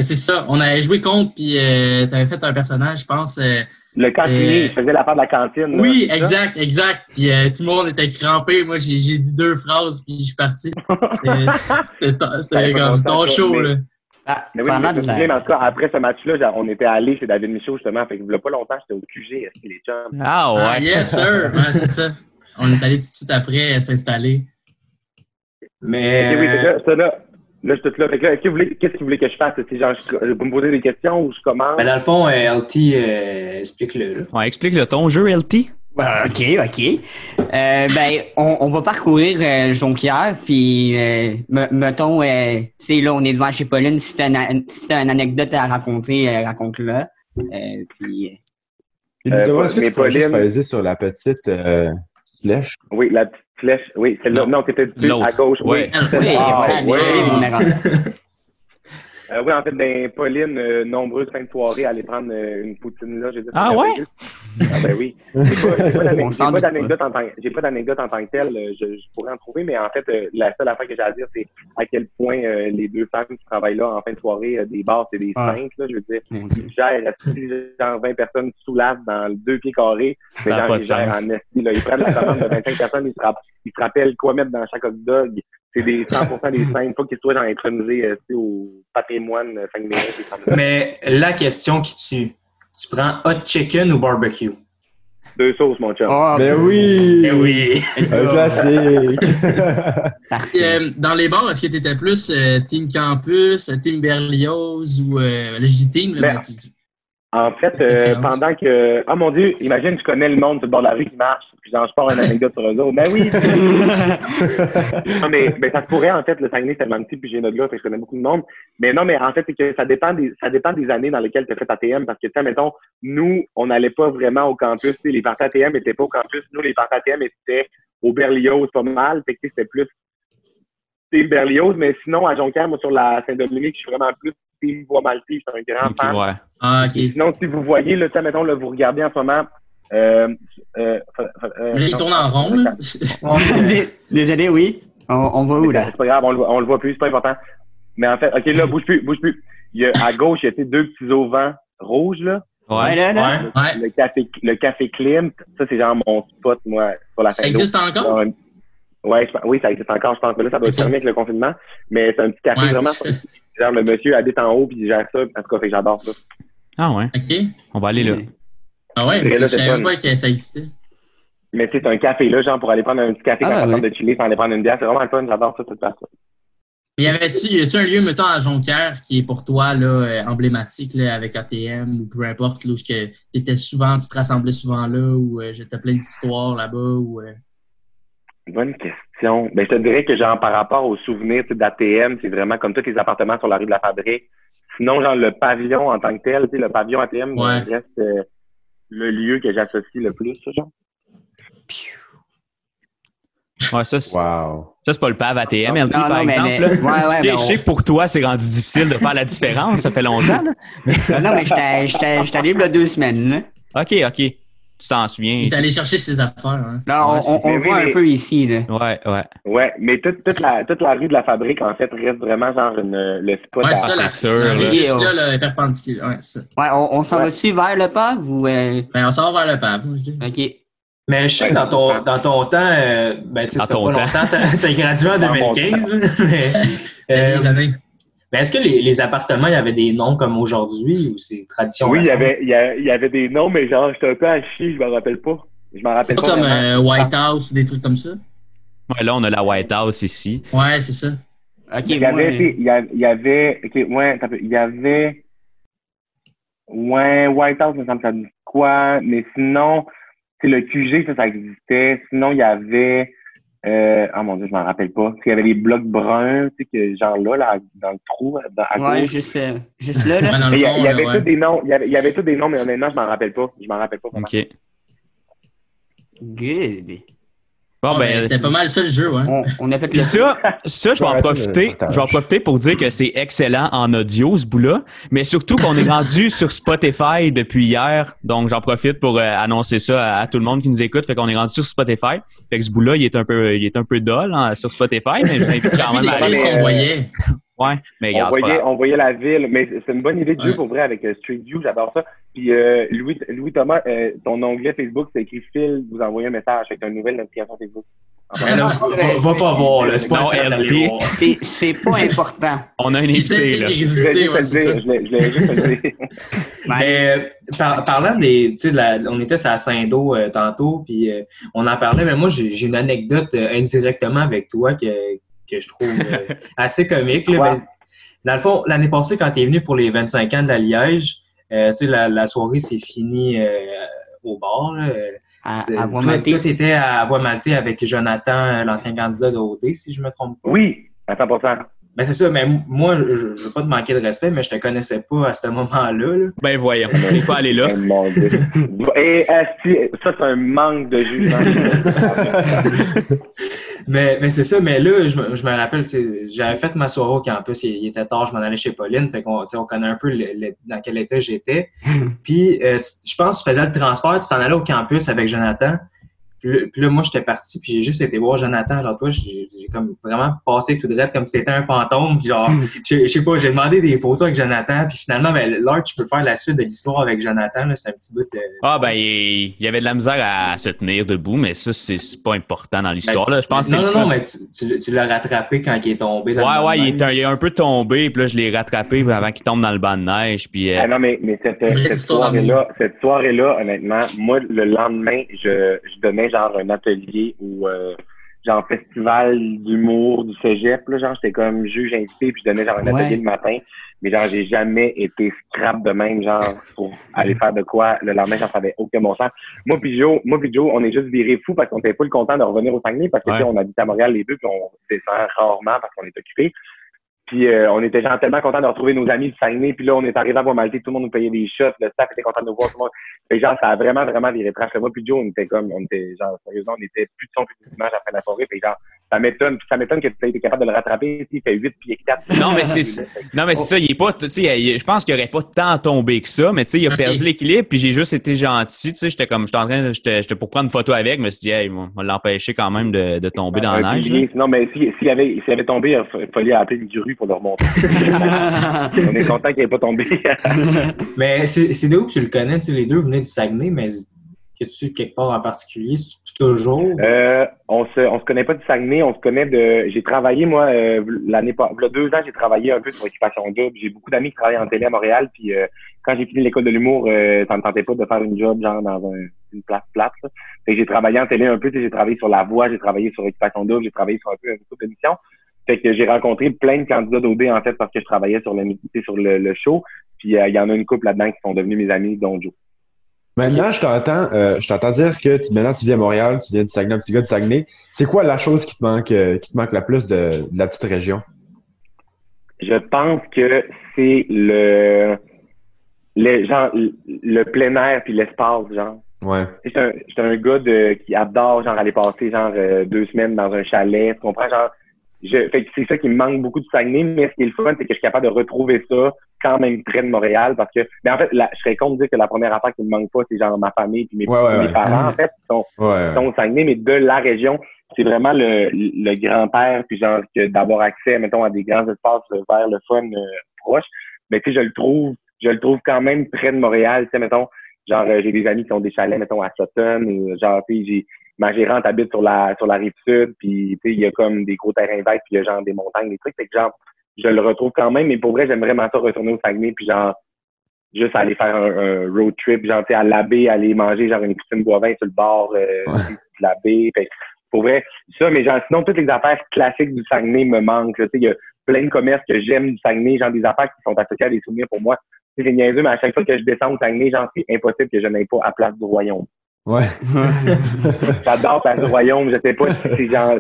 C'est ça. On avait joué contre, puis euh, tu avais fait un personnage, je pense. Euh, le cantinier, il faisait l'affaire de la cantine. oui, exact, exact. Puis euh, tout le monde était crampé. Moi, j'ai dit deux phrases, puis je suis parti. C'était comme ton show, là. Ah, mais oui, mais je en tout cas, après ce match-là, on était allé chez David Michaud, justement. Fait que, il pas longtemps, j'étais au QG, les chums? Ah, ouais. Ah, yes, sir. ouais, c'est ça. On est allé tout de suite après s'installer. Mais. oui, c'est ça, ça là. Là, je suis tout là. Qu'est-ce que, vous voulez, qu'est-ce que vous voulez que je fasse? C'est genre, je, vous me poser des questions ou je commence? Ben, dans le fond, euh, LT, euh, explique-le. Ouais, explique-le ton jeu, LT. Ben, OK, OK. Euh, ben, on, on, va parcourir euh, Jonquière, puis euh, mettons, euh, tu sais, là, on est devant chez Pauline. Si t'as une, si une anecdote à raconter, raconte-la. puis... Est-ce que tu peux juste sur la petite flèche? Oui, la petite flèche. Oui, c'est là. Non, t'étais dessus à gauche. Oui, oui, ah, oui. Euh, oui, en fait, ben, Pauline, euh, nombreuses fins de soirée, aller prendre euh, une poutine là. Dit, ah ouais? Ah ben oui. J'ai pas, d'anecdote en tant j'ai pas d'anecdote en tant que telle. Je, je, pourrais en trouver, mais en fait, la seule affaire que j'ai à dire, c'est à quel point les deux femmes qui travaillent là en fin de soirée, des bars, c'est des ah. là. Je veux dire, ils gèrent genre 20 personnes sous l'as dans deux pieds carrés. Mais genre, ils gèrent en esti, là. Ils prennent la commande de 25 personnes, ils se, ils se rappellent quoi mettre dans chaque hot dog c'est des 100% des scènes, pas qu'ils soient dans euh, au patrimoine 5 euh, minutes. Mais la question qui tue, tu prends hot chicken ou barbecue? Deux sauces, mon chum. Ah, ben oui! Ben oui! Un classique! euh, dans les bars, est-ce que tu étais plus euh, Team Campus, Team Berlioz ou euh, le J-Team? En fait, euh, pendant que. Ah mon Dieu, imagine, tu connais le monde sur le bord de la rue qui marche, puis j'en pars une anecdote sur eux autres. Ben oui! non, mais, mais ça se pourrait, en fait, le Saguenay, c'est tellement petit, puis j'ai notre gars, fait que je connais beaucoup de monde. Mais non, mais en fait, c'est que ça dépend des, ça dépend des années dans lesquelles tu as fait ATM, parce que, tu sais, mettons, nous, on n'allait pas vraiment au campus, les parties ATM n'étaient pas au campus. Nous, les parties ATM étaient au Berlioz, pas mal, fait que c'était plus Team Berlioz, mais sinon, à Jonquière, moi, sur la Saint-Dominique, je suis vraiment plus Team Voix Maltais. Je suis un grand fan. Ouais. Ah, ok. Sinon, si vous voyez, là, mettons, là, vous regardez en ce moment. Euh, euh, euh, il tourne en rond, Désolé, oui. On, on va où, là? C'est pas grave, on le, on le voit plus, c'est pas important. Mais en fait, OK, là, bouge plus, bouge plus. Il y a, à gauche, il y a deux petits auvents rouges, là. Ouais, là, là. Ouais. Le, café, le café Klimt, ça, c'est genre mon spot, moi, sur la Ça existe encore? Ouais, oui, ça existe encore, je pense. que là, ça doit être fermé avec le confinement. Mais c'est un petit café vraiment. Genre, le monsieur habite en haut puis il gère ça. En tout cas, j'adore ça. Ah ouais? OK. On va aller là. Ah ouais, mais je savais pas que ça existait. Mais c'est un café là, genre, pour aller prendre un petit café ah, quand ouais. de chiller sans aller prendre une bière. C'est vraiment le fun. J'adore ça, toute façon. Y avait-tu, y a-tu un lieu, mettons, à Jonquière qui est pour toi, là, euh, emblématique, là, avec ATM ou peu importe, là, où tu étais souvent, tu te rassemblais souvent là, ou euh, j'étais plein d'histoires là-bas, ou. Euh... Bonne question. Ben, je te dirais que, genre, par rapport aux souvenirs d'ATM, c'est vraiment comme tous les appartements sur la rue de la Fabrique. Sinon, genre, le pavillon en tant que tel, le pavillon ATM reste euh, le lieu que j'associe le plus, genre. Ouais, ça, c'est, wow. ça, c'est pas le PAV ATM, LT, par exemple. Ouais, ouais, je sais que pour toi, c'est rendu difficile de faire la différence. Ça fait longtemps. Là. non, mais j'étais a deux semaines. Là. OK, OK. Tu t'en souviens. Il est allé chercher ses affaires. Hein. Là, on, on, voit un peu ici. Là. Ouais, ouais. Ouais, mais toute, toute, la, toute la rue de la fabrique, en fait, reste vraiment genre une, le spot. Ouais, à... ça, c'est la, sûr, la rue là. juste là, le perpendiculaire. Ouais, ça. Ouais, on, on s'en Ouais. va-tu vers le pub ou. euh, Ben, on sort vers le pub. Ok. Mais je sais que dans ton, dans ton temps, euh, ben, tu sais, pas temps. longtemps, t'as t'as gradué en Dans mon 2015. mais, euh, des années. Mais est-ce que les, les appartements, il y avait des noms comme aujourd'hui ou c'est tradition Oui, il y, avait, il, y a- il y avait des noms, mais genre, j'étais un peu à chier, je me rappelle pas. Je m'en C'est rappelle pas pas. comme euh, White House ou des trucs comme ça? Ouais, là, on a la White House ici. Ouais, c'est ça. Ok, il y avait, tu sais, il y a- il y avait, ok, ouais, il y avait, ouais, White House, me semble quoi, mais sinon, c'est le QG, ça, ça existait. Sinon, il y avait, euh, ah mon dieu, je m'en rappelle pas. Il y avait des blocs bruns, tu sais, que genre là, là, dans le trou, dans, à Ouais, gauche. juste, euh, juste là, là. Il y, fond, avait ouais. tous des noms, il y avait, il y avait tous des noms, mais honnêtement, je m'en rappelle pas. Je m'en rappelle pas vraiment. OK. Good. Bon, Ouais, ben, ben. C'était pas mal ça le jeu, ouais. On, on a fait Puis le. ça, ça, je vais en profiter. Je vais en profiter pour dire que c'est excellent en audio, ce bout-là. Mais surtout qu'on est rendu sur Spotify depuis hier. Donc, j'en profite pour euh, annoncer ça à, à tout le monde qui nous écoute. Fait qu'on est rendu sur Spotify. Fait que ce bout-là, il est un peu, il est un peu dull hein, sur Spotify, mais je quand vu même à aller, Ouais, mais On voyait, grave. on voyait la ville, mais c'est une bonne idée de jeu Ouais. pour vrai avec euh, Street View, j'adore ça. Puis euh, Louis, Louis Thomas, euh, ton onglet Facebook, c'est écrit Phil, vous envoyez un message avec une nouvelle notification Facebook. Ben là, Va, va pas voir, là. C'est pas Non. C'est- pas important. On a un invité, là. voulais ouais, je par- parlant des, la- on était à Saint-Do euh, tantôt, puis euh, on en parlait, mais moi j'ai j'ai une anecdote euh, indirectement avec toi que, que je trouve euh, assez comique. là. Ouais. Ben, dans le fond, l'année passée, quand tu es venu pour les 25 ans de la Liège, euh, tu sais, la, la soirée s'est finie euh, au bar. Là. À, C'était- à Voie Maltais. à Voie Maltais avec Jonathan, l'ancien candidat de OD, si je me trompe pas. Oui, à 100%. Ben c'est ça, mais moi, je, je veux pas te manquer de respect, mais je te connaissais pas à ce moment-là. là. Ben voyons, on n'est pas allé là. Mon Dieu. Et ça, c'est un manque de jugement. Mais, mais c'est ça, mais là, je, me- je me rappelle, tu sais, j'avais fait ma soirée au campus, il, il était tard, je m'en allais chez Pauline, fait qu'on tu sais, on connaît un peu le- le- dans quel état j'étais. Puis, euh, tu- je pense que tu faisais le transfert, tu t'en allais au campus avec Jonathan. Puis là, puis là, moi, j'étais parti, puis j'ai juste été voir Jonathan. Genre, toi, j'ai j'ai comme vraiment passé tout droit comme si c'était un fantôme. Puis genre, je je sais pas, j'ai demandé des photos avec Jonathan. Puis finalement, ben, là, tu peux faire la suite de l'histoire avec Jonathan. là, C'est un petit bout de... Ah, ben, il il y avait de la misère à se tenir debout, mais ça, c'est pas important dans l'histoire, là. Je pense que non, le non, non, mais tu, tu l'as- tu l'as rattrapé quand il est tombé dans Ouais, le ouais, il est, un, il est un peu tombé, puis là, je l'ai rattrapé avant qu'il tombe dans le banc de neige, puis... euh, Ah non, mais, mais cette, cette soirée-là, cette soirée-là, honnêtement, moi, le lendemain, je, je donnais genre un atelier ou euh, genre festival d'humour du cégep, là, genre j'étais comme juge invité, puis je donnais genre un Ouais. atelier le matin, mais genre j'ai jamais été scrap de même, genre pour aller faire de quoi le lendemain, genre ça avait aucun bon sens. Moi puis Joe, moi puis Joe, on est juste viré fou parce qu'on était pas le content de revenir au Saguenay parce que Ouais. on habite à Montréal les deux, puis on descend rarement parce qu'on est occupé. Puis euh, on était genre tellement contents de retrouver nos amis du Saguenay. Puis là, on est arrivé à Bois-Maltais, tout le monde nous payait des shots, le staff était content de nous voir, tout le monde. Fait genre, ça a vraiment, vraiment viré trash. Moi puis Joe, on était comme, on était genre, sérieusement, on était plus de son, plus d'image après la. Fait que genre, ça m'étonne, ça m'étonne que tu aies été capable de le rattraper. Il fait 8 pieds 4. Non, mais c'est non, mais c'est ça, il est pas, tu sais, je pense qu'il aurait pas tant tombé que ça, mais tu sais, il a perdu l'équilibre, puis j'ai juste été gentil, tu sais, j'étais comme, j'étais en train, de- j'étais pour prendre une photo avec, je me suis dit, hey, on va l'empêcher quand même de, de tomber dans la neige. Non, mais s'il s'il avait, s'il avait tombé, il fallait appeler une grue pour le remonter. on est content qu'il n'ait pas tombé. Mais c'est c'est d'où que tu le connais? Tu sais, les deux venaient du Saguenay, mais tu quelque part en particulier? Toujours? Euh, on se, on se connaît pas du Saguenay, on se connaît de. J'ai travaillé moi euh, l'année pas, deux ans, j'ai travaillé un peu sur Occupation Double. J'ai beaucoup d'amis qui travaillent en télé à Montréal, puis euh, quand j'ai fini l'école de l'humour, euh, ça me tentait pas de faire une job genre dans un- une place plate. Fait j'ai travaillé en télé un peu, j'ai travaillé sur La Voix, j'ai travaillé sur Occupation Double, j'ai travaillé sur un peu un couple d'émissions. Fait que j'ai rencontré plein de candidats d'OD en fait parce que je travaillais sur le, sur le, le show. Puis euh, il y en a une couple là-dedans qui sont devenus mes amis, dont Joe. Maintenant, je t'entends, euh, je t'entends dire que tu, maintenant tu vis à Montréal, tu viens du Saguenay, un petit gars du Saguenay. C'est quoi la chose qui te manque, euh, qui te manque la plus de, de la petite région? Je pense que c'est le, le genre le plein air puis l'espace genre. Ouais. J'étais un, un gars de, qui adore genre aller passer genre euh, deux semaines dans un chalet, tu comprends genre je, fait que c'est ça qui me manque beaucoup du Saguenay, mais ce qui est le fun, c'est que je suis capable de retrouver ça quand même près de Montréal parce que, mais en fait, je serais con de dire que la première affaire qui me manque pas, c'est genre ma famille puis mes, parents, en fait, qui sont, sont au Saguenay, mais de la région, c'est vraiment le, le grand-père puis genre que d'avoir accès, mettons, à des grands espaces vers le fun euh, proche. Mais tu sais, je le trouve, je le trouve quand même près de Montréal, tu sais, mettons, genre, euh, j'ai des amis qui ont des chalets, mettons, à Sutton, ou genre, tu sais, j'ai, ma gérante habite sur la sur la rive sud, puis il y a comme des gros terrains verts, puis il y a genre des montagnes, des trucs. Fait que genre, je le retrouve quand même, mais pour vrai, j'aimerais vraiment ça retourner au Saguenay, puis genre juste aller faire un, road trip, genre à la baie, aller manger genre une poutine boivin sur le bord euh, de la baie. Fait pour vrai, ça, mais genre sinon toutes les affaires classiques du Saguenay me manquent. Il y a plein de commerces que j'aime du Saguenay, genre des affaires qui sont associées à des souvenirs pour moi. C'est niaiseux, mais à chaque fois que je descends au Saguenay, genre c'est impossible que je n'aille pas à Place du Royaume. Ouais. J'adore Place du Royaume. Je sais pas si c'est genre.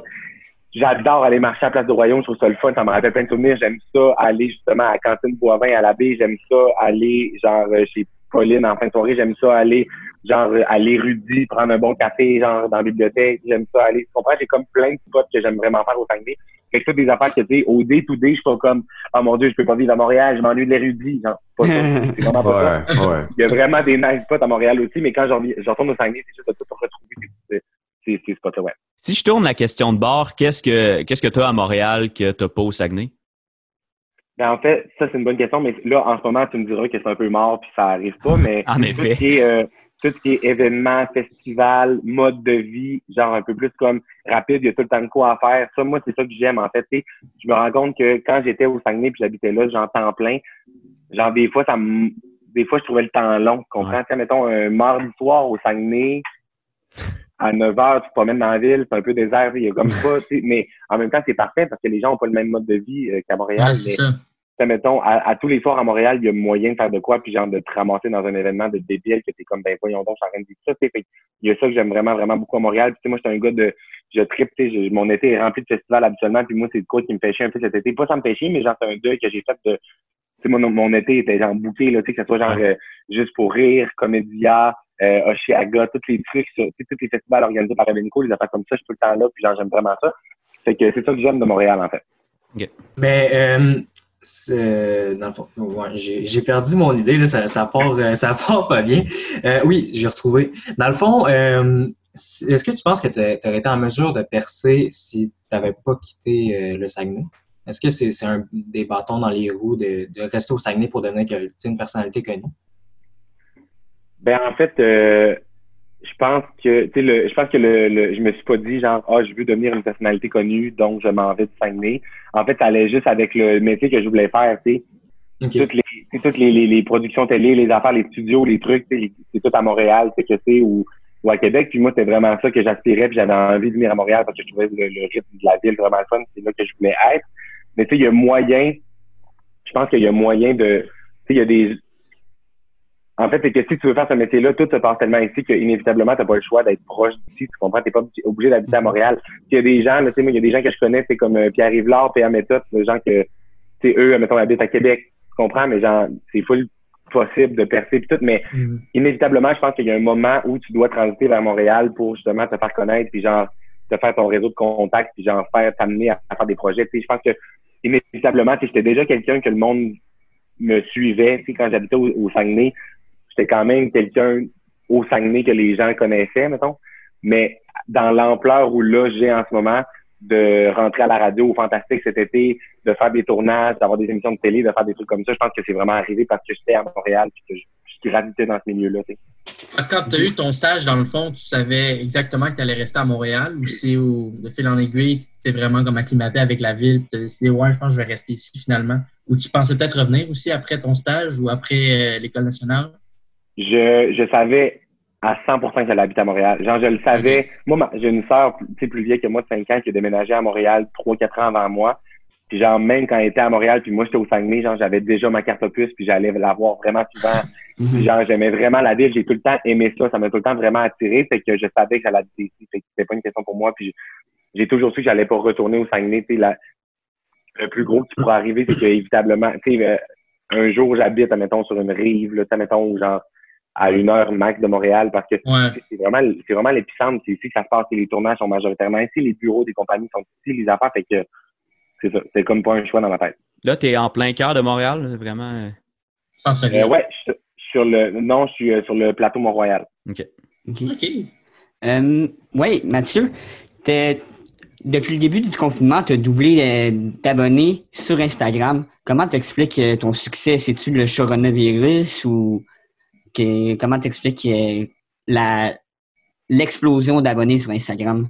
J'adore aller marcher à Place du Royaume. Je trouve ça le fun. Ça me rappelle plein de souvenirs. J'aime ça aller justement à Cantine Boivin à la baie. J'aime ça aller genre chez Pauline en fin de soirée. J'aime ça aller genre à l'érudit, prendre un bon café, genre dans la bibliothèque. J'aime ça aller. Tu comprends? J'ai comme plein de spots que j'aime vraiment faire au Saguenay. Fait que ça, des affaires que tu sais, au day to day, je suis pas comme Oh mon Dieu, je peux pas vivre à Montréal, je m'ennuie de l'érudit. Genre, pas ça. C'est vraiment pas ça. Ouais. Il y a vraiment des nice spots à Montréal aussi, mais quand je retourne au Saguenay, c'est juste de tout retrouver ces, ces spots-là, ouais. Si je tourne la question de bord, qu'est-ce que qu'est-ce que tu as à Montréal que tu pas au Saguenay? Ben, en fait, ça, c'est une bonne question, mais là, en ce moment, tu me diras que c'est un peu mort puis ça arrive pas, mais en effet. Tout ce qui est événements, festivals, mode de vie, genre un peu plus comme rapide, il y a tout le temps de quoi à faire. Ça, moi, c'est ça que j'aime, en fait. je me rends compte que quand j'étais au Saguenay puis j'habitais là, j'en temps plein, genre des fois, ça me des fois, je trouvais le temps long. Tu comprends? Ouais. mettons, un mardi soir au Saguenay, à 9 h, tu te promènes dans la ville, c'est un peu désert, il y a comme ça, mais en même temps, c'est parfait parce que les gens n'ont pas le même mode de vie euh, qu'à Montréal. mais, mettons, à, tous les soirs à Montréal, il y a moyen de faire de quoi, puis genre de te ramasser dans un événement de débile que t'es comme, ben voyons donc, je suis en train de dire ça. Fait, il y a ça que j'aime vraiment, vraiment beaucoup à Montréal. Puis moi, je suis un gars de, je tripe, mon été est rempli de festivals habituellement, puis moi, c'est de quoi qui me fait chier un peu cet été. Pas ça me fait chier, mais genre, c'est un deuil que j'ai fait de, tu sais, mon, mon été était genre bouclé, là, tu sais, que ce soit genre euh, juste pour rire, comédia, euh, Oshiaga, tous les trucs, tous les festivals organisés par Evenco, les affaires comme ça, je suis tout le temps là, puis genre, j'aime vraiment ça. Fait que c'est ça que j'aime de Montréal, en fait. Mais, euh, fond, j'ai perdu mon idée, là, ça, ça, part, euh, ça part pas bien. Euh, oui, j'ai retrouvé. Dans le fond, euh, est-ce que tu penses que tu aurais été en mesure de percer si tu n'avais pas quitté le Saguenay? Est-ce que c'est un des bâtons dans les roues de, de rester au Saguenay pour devenir une personnalité connue? Ben en fait, je pense que tu sais le je pense que le, le, je me suis pas dit genre ah je veux devenir une personnalité connue donc je m'en vais de Saguenay. En fait, ça allait juste avec le métier que je voulais faire, tu sais. Toutes les toutes les, les, productions télé, les affaires, les studios, les trucs, c'est tout à Montréal, c'est que c'est ou ou à Québec. Puis moi, c'était vraiment ça que j'aspirais, puis j'avais envie de venir à Montréal parce que je trouvais le, rythme de la ville vraiment fun, c'est là que je voulais être. Mais tu sais, il y a moyen, je pense qu'il y a moyen de, tu sais, il y a des, en fait, c'est que si tu veux faire ce métier-là, tout se passe tellement ici qu'inévitablement, tu n'as pas le choix d'être proche d'ici. Tu comprends? Tu n'es pas obligé d'habiter à mm-hmm. Montréal. Il y a des gens, tu sais, moi, il y a des gens que je connais, c'est comme euh, Pierre Rivlard, Pierre Méthode, des gens que, tu sais, eux, mettons, habitent à Québec. Tu comprends? Mais genre, c'est full possible de percer puis tout. Mais mm-hmm. inévitablement, je pense qu'il y a un moment où tu dois transiter vers Montréal pour justement te faire connaître puis genre, te faire ton réseau de contacts puis genre, faire t'amener à, faire des projets. Je pense que inévitablement, j'étais déjà quelqu'un que le monde me suivait, tu sais, quand j'habitais au, au Saguenay j'étais quand même quelqu'un au Saguenay que les gens connaissaient, mettons. Mais dans l'ampleur où là, j'ai en ce moment, de rentrer à la radio au Fantastique cet été, de faire des tournages, d'avoir des émissions de télé, de faire des trucs comme ça, je pense que c'est vraiment arrivé parce que j'étais à Montréal et que je, gravité dans ce milieu-là. Quand tu as eu ton stage, dans le fond, tu savais exactement que tu allais rester à Montréal ou c'est de fil en aiguille, tu étais vraiment comme acclimaté avec la ville, tu as décidé, ouais, je pense que je vais rester ici finalement. Ou tu pensais peut-être revenir aussi après ton stage ou après euh, l'École nationale? Je, je savais à 100% qu'elle habite à Montréal. Genre, je le savais. Moi, j'ai une sœur plus vieille que moi de 5 ans qui a déménagé à Montréal 3-4 ans avant moi. Puis genre, même quand elle était à Montréal, puis moi, j'étais au Saguenay, genre, j'avais déjà ma carte opus, puis j'allais la voir vraiment souvent. Mhm. genre, j'aimais vraiment la ville. J'ai tout le temps aimé ça. Ça m'a tout le temps vraiment attiré. Fait que je savais que j'allais habiter ici. Fait que c'était pas une question pour moi. Puis j'ai toujours su que j'allais pas retourner au Saguenay. Tu sais, le plus gros qui pourrait arriver, c'est qu'évitablement, tu sais, euh, un jour, j'habite, admettons, sur une rive, là, mettons, genre, à une heure max de Montréal parce que c'est vraiment c'est vraiment l'épicentre. C'est ici que ça se passe. Les tournages sont majoritairement ici. Les bureaux des compagnies sont ici. Les affaires, fait que c'est ça. C'est comme pas un choix dans ma tête. Là, tu es en plein cœur de Montréal, vraiment? Euh, ouais, sur le, non, je suis sur le plateau Mont-Royal. OK. OK. oui, Mathieu, depuis le début du confinement, tu as doublé d'abonnés sur Instagram. Comment t'expliques ton succès? C'est-tu le coronavirus ou comment t'expliques l'explosion d'abonnés sur Instagram?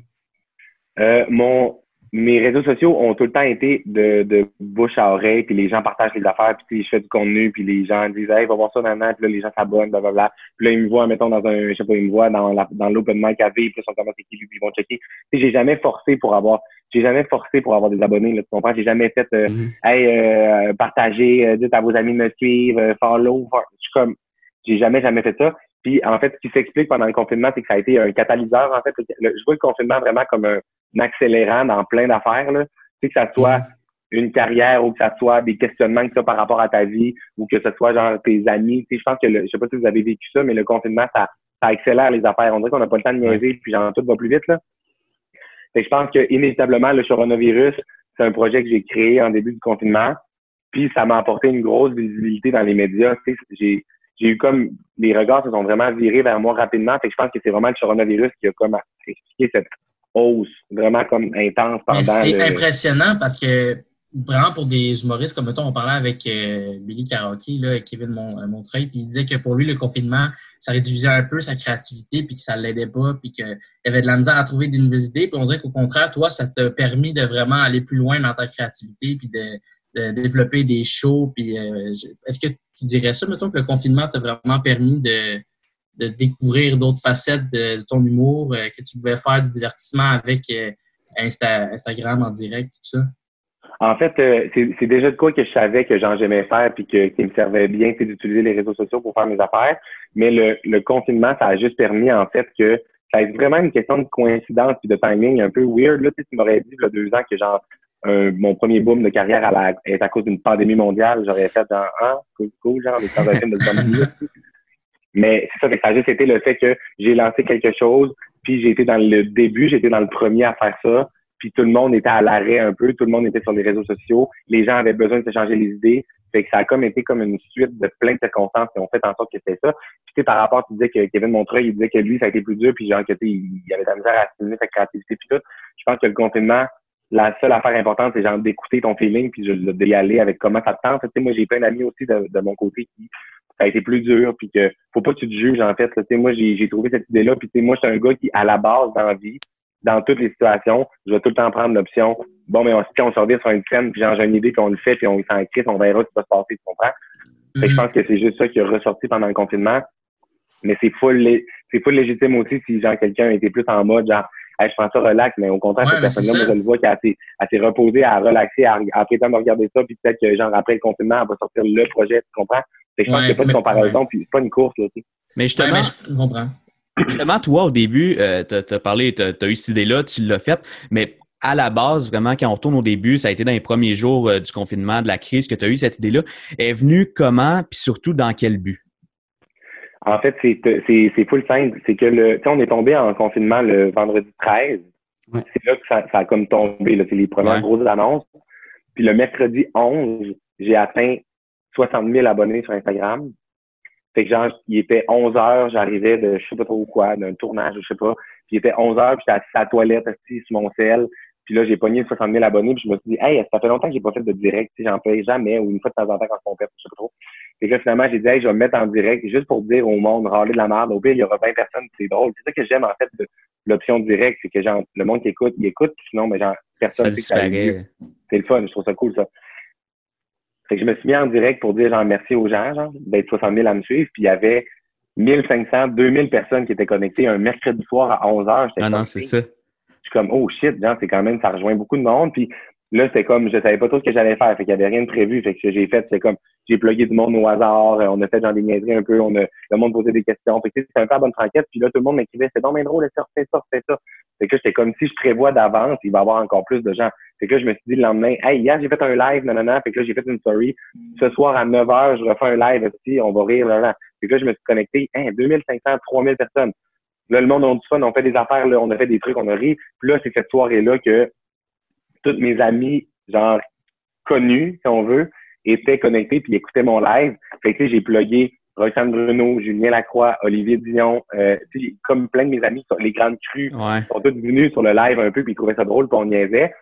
Euh, mon, mes réseaux sociaux ont tout le temps été de, de bouche à oreille, puis les gens partagent les affaires, puis je fais du contenu, puis les gens disent Hey, va voir ça maintenant, puis là, les gens s'abonnent, blablabla. Puis là, ils me voient, mettons, dans un, je sais pas, ils me voient dans, la, dans l'open mic AV, puis ils sont comme c'est qui, puis ils vont checker. Tu j'ai jamais forcé pour avoir, j'ai jamais forcé pour avoir des abonnés, là, tu comprends? J'ai jamais fait euh, mm-hmm. Hey, euh, partagez, dites à vos amis de me suivre, follow, je suis comme j'ai jamais, jamais fait ça. Puis en fait, ce qui s'explique pendant le confinement, c'est que ça a été un catalyseur. En fait, je vois le confinement vraiment comme un, accélérant dans plein d'affaires. Là. Tu sais, que ça soit une carrière ou que ça soit des questionnements que tu as par rapport à ta vie ou que ce soit genre tes amis. Tu sais, je pense que le, je sais pas si vous avez vécu ça, mais le confinement, ça, ça accélère les affaires. On dirait qu'on n'a pas le temps de niaiser, puis genre tout va plus vite. Là. Fait je pense que inévitablement, le coronavirus, c'est un projet que j'ai créé en début du confinement. Puis ça m'a apporté une grosse visibilité dans les médias. Tu sais, j'ai j'ai eu comme les regards se sont vraiment virés vers moi rapidement. Fait que je pense que c'est vraiment le coronavirus qui a comme expliqué cette hausse vraiment comme intense pendant. C'est impressionnant parce que vraiment pour des humoristes comme mettons, on parlait avec euh, Billy Karaoke, là, Kevin Mon Montreuil, puis il disait que pour lui, le confinement, ça réduisait un peu sa créativité, puis que ça l'aidait pas, puis qu'il avait de la misère à trouver des nouvelles idées. Puis on dirait qu'au contraire, toi, ça t'a permis de vraiment aller plus loin dans ta créativité, puis de développer des shows. Puis euh, est-ce que tu dirais ça, mettons, que le confinement t'a vraiment permis de, de découvrir d'autres facettes de, ton humour, euh, que tu pouvais faire du divertissement avec euh, Instagram en direct, tout ça? En fait, c'est déjà de quoi que je savais que j'aimais faire puis que, qui me servait bien d'utiliser les réseaux sociaux pour faire mes affaires. Mais le, le confinement, ça a juste permis, en fait, que ça a été vraiment une question de coïncidence puis de timing un peu weird. Là, tu m'aurais dit il y a deux ans que genre mon premier boom de carrière à la, est à cause d'une pandémie mondiale. J'aurais fait dans un cool, cool, genre, des films de zombies. Mais c'est ça, ça a juste été le fait que j'ai lancé quelque chose, puis j'ai été dans le début, j'étais dans le premier à faire ça, puis tout le monde était à l'arrêt un peu, tout le monde était sur les réseaux sociaux, les gens avaient besoin de se changer les idées, fait que ça a comme été comme une suite de plein de circonstances qui ont fait en sorte que c'était ça. Puis tu sais, par rapport, tu disais que Kevin Montreuil, il disait que lui, ça a été plus dur, puis genre que il avait de la misère à stimuler sa créativité puis tout. Je pense que le confinement, la seule affaire importante, c'est genre d'écouter ton feeling puis d'y aller avec comment ça te tente. Tu sais, moi, j'ai plein d'amis aussi de, de, mon côté qui ça a été plus dur puis que faut pas que tu te juges en fait. Tu sais, moi, j'ai trouvé cette idée-là puis tu sais, moi, je suis un gars qui, à la base dans la vie, dans toutes les situations, je vais tout le temps prendre l'option. Bon, mais on, si on sort sur une scène puis genre j'ai une idée puis on le fait puis on s'en on verra ce qui va se passer, tu comprends? Fait je mm-hmm. pense que c'est juste ça qui a ressorti pendant le confinement. Mais c'est full, c'est légitime aussi si genre quelqu'un était plus en mode genre je prends ça relax, mais au contraire, cette personne-là, moi, je le vois qu'elle s'est reposée, à relaxer, à, à temps de regarder ça, puis peut-être que, genre, après le confinement, elle va sortir le projet, tu comprends? Fait que je pense qu'il n'y a pas de comparaison, puis c'est pas une course, là, aussi. Mais justement, je comprends. Justement, toi, au début, euh, tu as, parlé, tu as, eu cette idée-là, tu l'as faite, mais à la base, vraiment, quand on retourne au début, ça a été dans les premiers jours euh, du confinement, de la crise, que tu as eu cette idée-là. est venue comment, puis surtout dans quel but? En fait, c'est, c'est, c'est full simple. C'est que le, on est tombé en confinement le vendredi 13. C'est là que ça, ça, a comme tombé. Là. C'est les premières grosses annonces. Puis le mercredi 11, j'ai atteint 60 000 abonnés sur Instagram. Fait que genre, il était 11 heures, j'arrivais de je sais pas trop quoi, d'un tournage, je sais pas. Puis il était 11 heures, puis j'étais assis à la toilette, assis sur mon sel. Puis là, j'ai pogné 60 000 abonnés, puis je me suis dit, hey, ça fait longtemps que j'ai pas fait de direct, tu sais, j'en fais jamais, ou une fois de temps en temps quand on perd, je sais pas trop. Et là, finalement, j'ai dit, hey, je vais me mettre en direct, juste pour dire au monde, râler de la merde. Au pire, il y aura 20 personnes, c'est drôle. C'est ça que j'aime, en fait, de l'option direct, c'est que genre, le monde qui écoute, il écoute, sinon, mais genre, personne ça sait que C'est le fun, je trouve ça cool, ça. Fait que je me suis mis en direct pour dire, genre, merci aux gens, genre, d'être 60 000 à me suivre, puis il y avait 1500, 2000 personnes qui étaient connectées un mercredi soir à 11 h Ah non, c'est ça comme, oh shit, genre, c'est quand même, ça rejoint beaucoup de monde. Puis là, c'est comme, je savais pas tout ce que j'allais faire. Fait qu'il y avait rien de prévu. Fait que ce que j'ai fait, c'est comme, j'ai plugué du monde au hasard. On a fait genre des niaiseries un peu. On a, le monde posait des questions. Fait que c'était un peu à bonne franquette. Puis là, tout le monde m'écrivait, c'est donc bien drôle, ça, fais ça, fais ça. Fait que j'étais comme si je prévois d'avance, il va y avoir encore plus de gens. Fait que là, je me suis dit le lendemain, hey, hier, j'ai fait un live, nanana. Fait que là, j'ai fait une story. Ce soir, à 9 h, je refais un live aussi. On va rire, là, Fait que là, je me suis connecté, hey, 2500, 3000 personnes. Là, le monde a du fun, on fait des affaires, là, on a fait des trucs, on a ri. Puis là, c'est cette soirée-là que toutes mes amis, genre connus, si on veut, étaient connectés puis écoutaient mon live. Fait que j'ai plugué Roxane Bruno, Julien Lacroix, Olivier Dion, euh, comme plein de mes amis, les grandes crues, sont tous venus sur le live un peu puis ils trouvaient ça drôle qu'on y avait.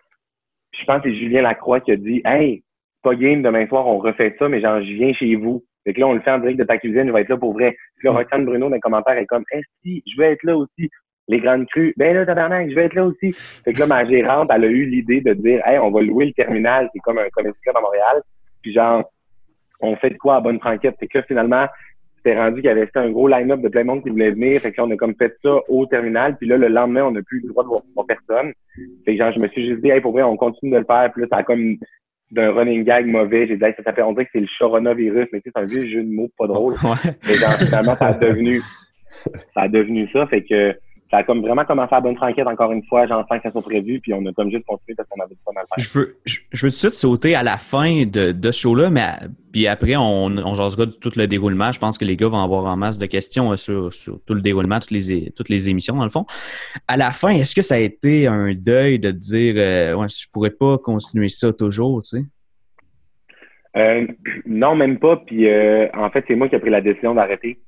je pense que c'est Julien Lacroix qui a dit Hey, pas game demain soir, on refait ça, mais genre je viens chez vous. Fait que là, on le fait en direct de ta cuisine, je vais être là pour vrai. Puis là, Roxane Bruno, dans les commentaires, est comme Est-ce si, je vais être là aussi. Les grandes crues, ben là, tabarnak, je vais être là aussi. Fait que là, ma gérante, elle a eu l'idée de dire Hey, on va louer le terminal, c'est comme un commerce à Montréal. Puis genre, on fait de quoi à bonne franquette? Fait que là, finalement, c'était rendu qu'il y avait un gros line-up de plein de monde qui voulait venir. Fait que là, on a comme fait ça au terminal. Puis là, le lendemain, on n'a plus le droit de voir, personne. Fait que genre, je me suis juste dit, hey, pour vrai, on continue de le faire. Puis là, ça a comme d'un running gag mauvais. J'ai dit, hey, ça s'appelle, on dirait que c'est le coronavirus, mais tu sais, c'est un vieux jeu de mots pas drôle. Et genre, finalement, ça a devenu, ça a devenu ça. Fait que, ça a comme vraiment commencé à bonne franquette encore une fois, genre sans que ça soit prévu, puis on a comme juste continué parce qu'on avait pas mal faire. Je veux, je, veux tout de suite sauter à la fin de, de ce show-là, mais puis après, on, on jasera de tout le déroulement. Je pense que les gars vont avoir en masse de questions euh, sur, sur tout le déroulement, toutes les, toutes les émissions, dans le fond. À la fin, est-ce que ça a été un deuil de dire euh, ouais, je pourrais pas continuer ça toujours, tu sais? Euh, non, même pas. Puis euh, en fait, c'est moi qui ai pris la décision d'arrêter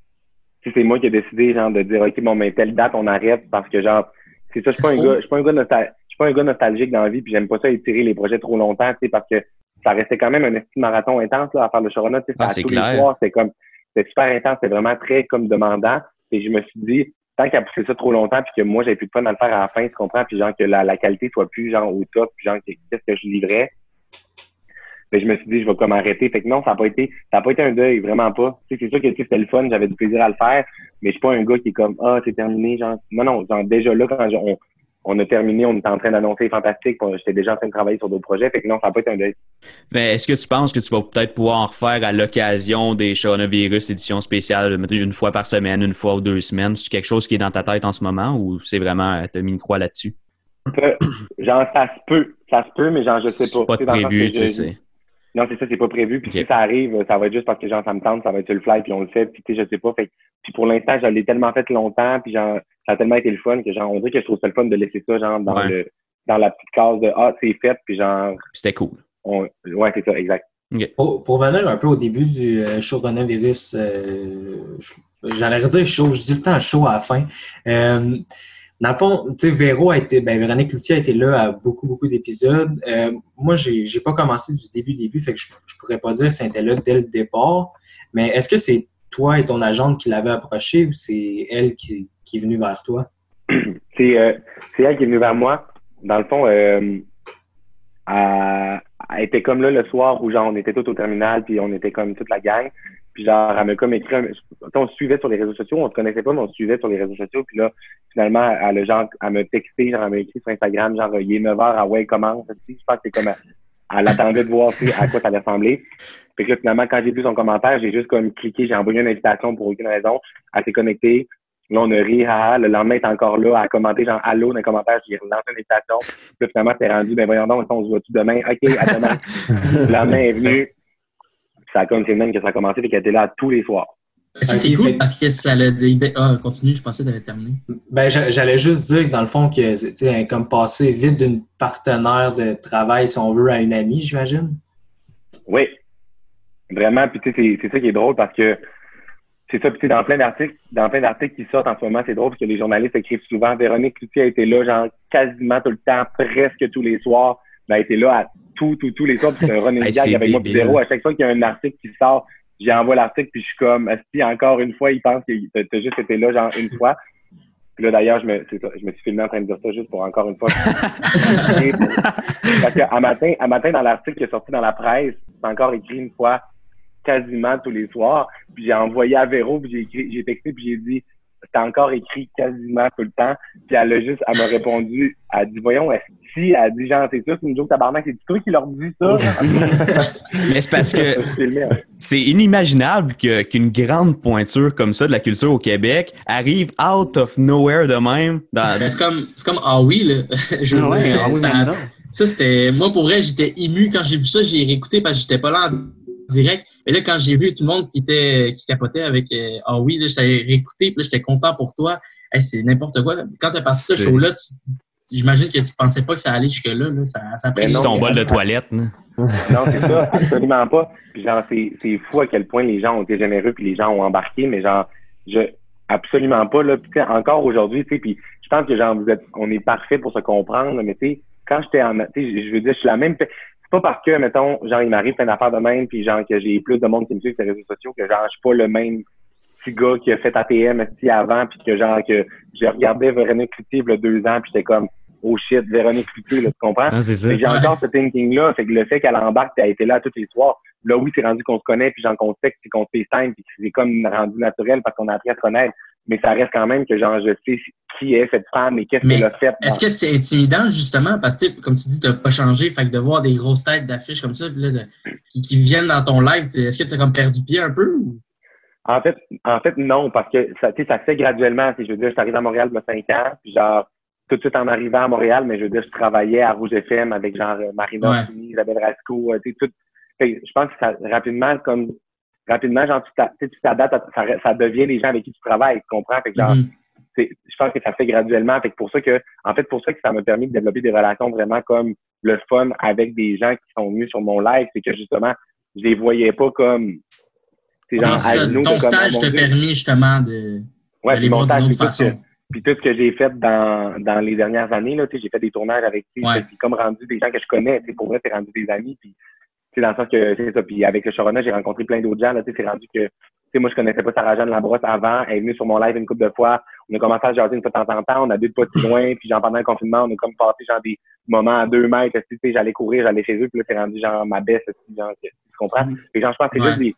c'est moi qui ai décidé genre de dire ok bon mais telle date on arrête parce que genre c'est ça je suis pas un gars je suis pas un gars je suis pas un gars nostalgique dans la vie puis j'aime pas ça étirer les projets trop longtemps tu sais parce que ça restait quand même un estime marathon intense là à faire le Sharona tu sais ah, tous les soirs c'était comme c'était super intense c'était vraiment très comme demandant et je me suis dit tant qu'à pousser ça trop longtemps puis que moi j'avais plus de fun à le faire à la fin tu comprends puis genre que la, la qualité soit plus genre au top puis genre qu'est-ce que je livrais mais je me suis dit, je vais comme arrêter. Fait que non, ça n'a pas été, ça a pas été un deuil, vraiment pas. Tu sais, c'est sûr que c'était le fun, j'avais du plaisir à le faire, mais je suis pas un gars qui est comme, ah, c'est terminé, genre, non, non, genre, déjà là, quand on, on a terminé, on était en train d'annoncer Fantastique, j'étais déjà en train de travailler sur d'autres projets, fait que non, ça n'a pas été un deuil. Mais est-ce que tu penses que tu vas peut-être pouvoir en refaire à l'occasion des coronavirus édition spéciale, une fois par semaine, une fois ou deux semaines? C'est quelque chose qui est dans ta tête en ce moment ou c'est vraiment, t'as mis une croix là-dessus? Euh, genre, ça se peut, ça se peut, mais genre, je sais pas. C'est pas prévu, tu sais. Non, c'est ça, c'est pas prévu. Puis si ça arrive, ça va être juste parce que genre ça me tente, ça va être sur le fly, puis on le fait, puis tu sais, je sais pas. Fait puis pour l'instant, je l'ai tellement fait longtemps, puis genre, ça a tellement été le fun que genre, on dirait que je trouve ça le fun de laisser ça, genre, dans le dans la petite case de Ah, c'est fait, puis genre. C'était cool. On, ouais, c'est ça, exact. Pour, pour, venir un peu au début du euh, show coronavirus, euh, j'allais dire chaud, je dis le temps chaud à la fin. Euh, dans le fond, tu sais, Véro a été, ben, Véronique Loutier a été là à beaucoup, beaucoup d'épisodes. Euh, moi, j'ai, j'ai pas commencé du début, début, fait que je, je pourrais pas dire si elle était là dès le départ. Mais est-ce que c'est toi et ton agente qui l'avait approché ou c'est elle qui, est venue vers toi? C'est, euh, c'est elle qui est venue vers moi. Dans le fond, euh, elle, elle, était comme là le soir où genre on était tous au terminal puis on était comme toute la gang. Puis genre, elle m'a comme écrit, un... on se suivait sur les réseaux sociaux, on se connaissait pas, mais on se suivait sur les réseaux sociaux. Puis là, finalement, elle a genre, elle m'a texté, genre, elle m'a écrit sur Instagram, genre, il est 9 h à ouais, comment? Je pense que c'est comme, elle, attendait de voir à quoi ça allait ressembler. Puis là, finalement, quand j'ai vu son commentaire, j'ai juste comme cliqué, j'ai envoyé une invitation pour aucune raison. Elle s'est connectée. Là, on a ri, ah, le lendemain, elle est encore là, à commenter, genre, allô, dans les commentaires, j'ai relancé une invitation. Puis finalement, c'est rendu, ben voyons donc, on se voit tout demain? OK, à demain. le lendemain est venu ça a comme même que ça a commencé et qu'elle était là tous les soirs. c'est cool parce que ça allait. Ah, continue, je pensais que tu terminé. Ben, j'allais juste dire que dans le fond, que tu comme passer vite d'une partenaire de travail, si on veut, à une amie, j'imagine. Oui. Vraiment, puis tu sais, c'est ça qui est drôle parce que c'est ça, puis dans plein d'articles, dans plein d'articles qui sortent en ce moment, c'est drôle parce que les journalistes écrivent souvent Véronique Cloutier a été là, genre quasiment tout le temps, presque tous les soirs. Ben, elle a été là à tout, tout, tous les soirs, puis c'est un running gag avec moi zéro. À chaque fois qu'il y a un article qui sort, j'envoie l'article, puis je suis comme, si encore une fois, il pense que t'as juste été là, genre, une fois? Puis là, d'ailleurs, je me, je me suis filmé en train de dire ça juste pour encore une fois. Parce qu'à matin, à matin, dans l'article qui est sorti dans la presse, c'est encore écrit une fois, quasiment tous les soirs. Puis j'ai envoyé à Véro, puis j'ai écrit, j'ai texté, puis j'ai dit, c'était encore écrit quasiment tout le temps. Puis elle a juste, elle m'a répondu, elle a dit, voyons, est-ce si? Elle dit genre c'est ça, c'est une joke tabarnak, c'est toi qui leur dis ça? Mais c'est parce que c'est inimaginable qu'une grande pointure comme ça de la culture au Québec arrive out of nowhere de même. Ben, c'est comme c'est comme ah oui là. Je veux dire, ah ça, ça c'était moi pour vrai j'étais ému quand j'ai vu ça, j'ai réécouté parce que j'étais pas là en direct. Mais là quand j'ai vu tout le monde qui était qui capotait avec euh, ah oui là j'étais réécouté puis là j'étais content pour toi. c'est n'importe quoi. Quand tu as passé ce show là, tu j'imagine que tu pensais pas que ça allait jusque-là. Là. Ça, ça a pris ben son bol de toilette. Non, c'est ça, absolument pas. Puis genre, c'est fou à quel point les gens ont été généreux puis les gens ont embarqué, mais genre, je absolument pas. Là. Puis, encore aujourd'hui, tu sais, puis je pense que genre, vous êtes, on est parfait pour se comprendre, mais tu sais, quand j'étais en. Tu sais, je veux dire, je suis la même. C'est pas parce que, mettons, genre, il m'arrive plein d'affaires de même, puis genre, que j'ai plus de monde qui me suit sur les réseaux sociaux, que genre, je suis pas le même petit gars qui a fait ATM avant, puis que genre, que j'ai regardé Véronique Cloutier il y a deux ans, puis j'étais comme, oh shit, Véronique Cloutier, là, tu comprends? Ah, c'est ça. J'ai encore ce thinking-là, fait que le fait qu'elle embarque, elle a été là toutes les soirs, là, oui, c'est rendu qu'on se connaît, puis j'en contexte, puis qu'on se FaceTime, puis c'est comme rendu naturel parce qu'on a appris à se connaître mais ça reste quand même que genre je sais qui est cette femme et qu'est-ce qu'elle a fait. Est-ce que c'est intimidant justement? Parce que comme tu dis tu n'as pas changé, fait que de voir des grosses têtes d'affiches comme ça qui, viennent dans ton live, est-ce que tu as comme perdu pied un peu En fait, en fait non parce que ça ça se fait graduellement, je veux dire je suis arrivé à Montréal il y a cinq ans, puis genre tout de suite en arrivant à Montréal, mais je veux dire je travaillais à Rouge FM avec genre Marina ouais. Isabelle Rasco, tu sais tout je pense que ça rapidement comme rapidement, genre, tu t'adaptes, ça, ça devient les gens avec qui tu travailles, tu comprends? Fait que, genre, mm-hmm. je pense que ça fait graduellement. Fait que pour ça que, en fait, pour ça que ça m'a permis de développer des relations vraiment comme le fun avec des gens qui sont venus sur mon live, c'est que justement, je les voyais pas comme, c'est genre, ça, nous, ton stage t'a permis justement de, ouais, de mon stage, puis tout ce que j'ai fait dans, dans les dernières années, là, j'ai fait des tournages avec, ouais. comme rendu des gens que je connais, pour vrai, c'est rendu des amis, puis c'est dans le sens que c'est ça. Puis avec le Sharona, j'ai rencontré plein d'autres gens. Là, c'est rendu que sais, moi, je connaissais pas Sarah-Jeanne Labrosse avant. Elle est venue sur mon live une couple de fois. On a commencé à jaser une fois de temps en temps. On a deux pas si loin. Puis, genre, pendant le confinement, on a comme passé, genre, des moments à deux mètres. Tu sais, j'allais courir, j'allais chez eux. Puis là, c'est rendu, genre, ma baisse. Genre, tu comprends? Mm-hmm. Et genre, je pense que c'est juste des,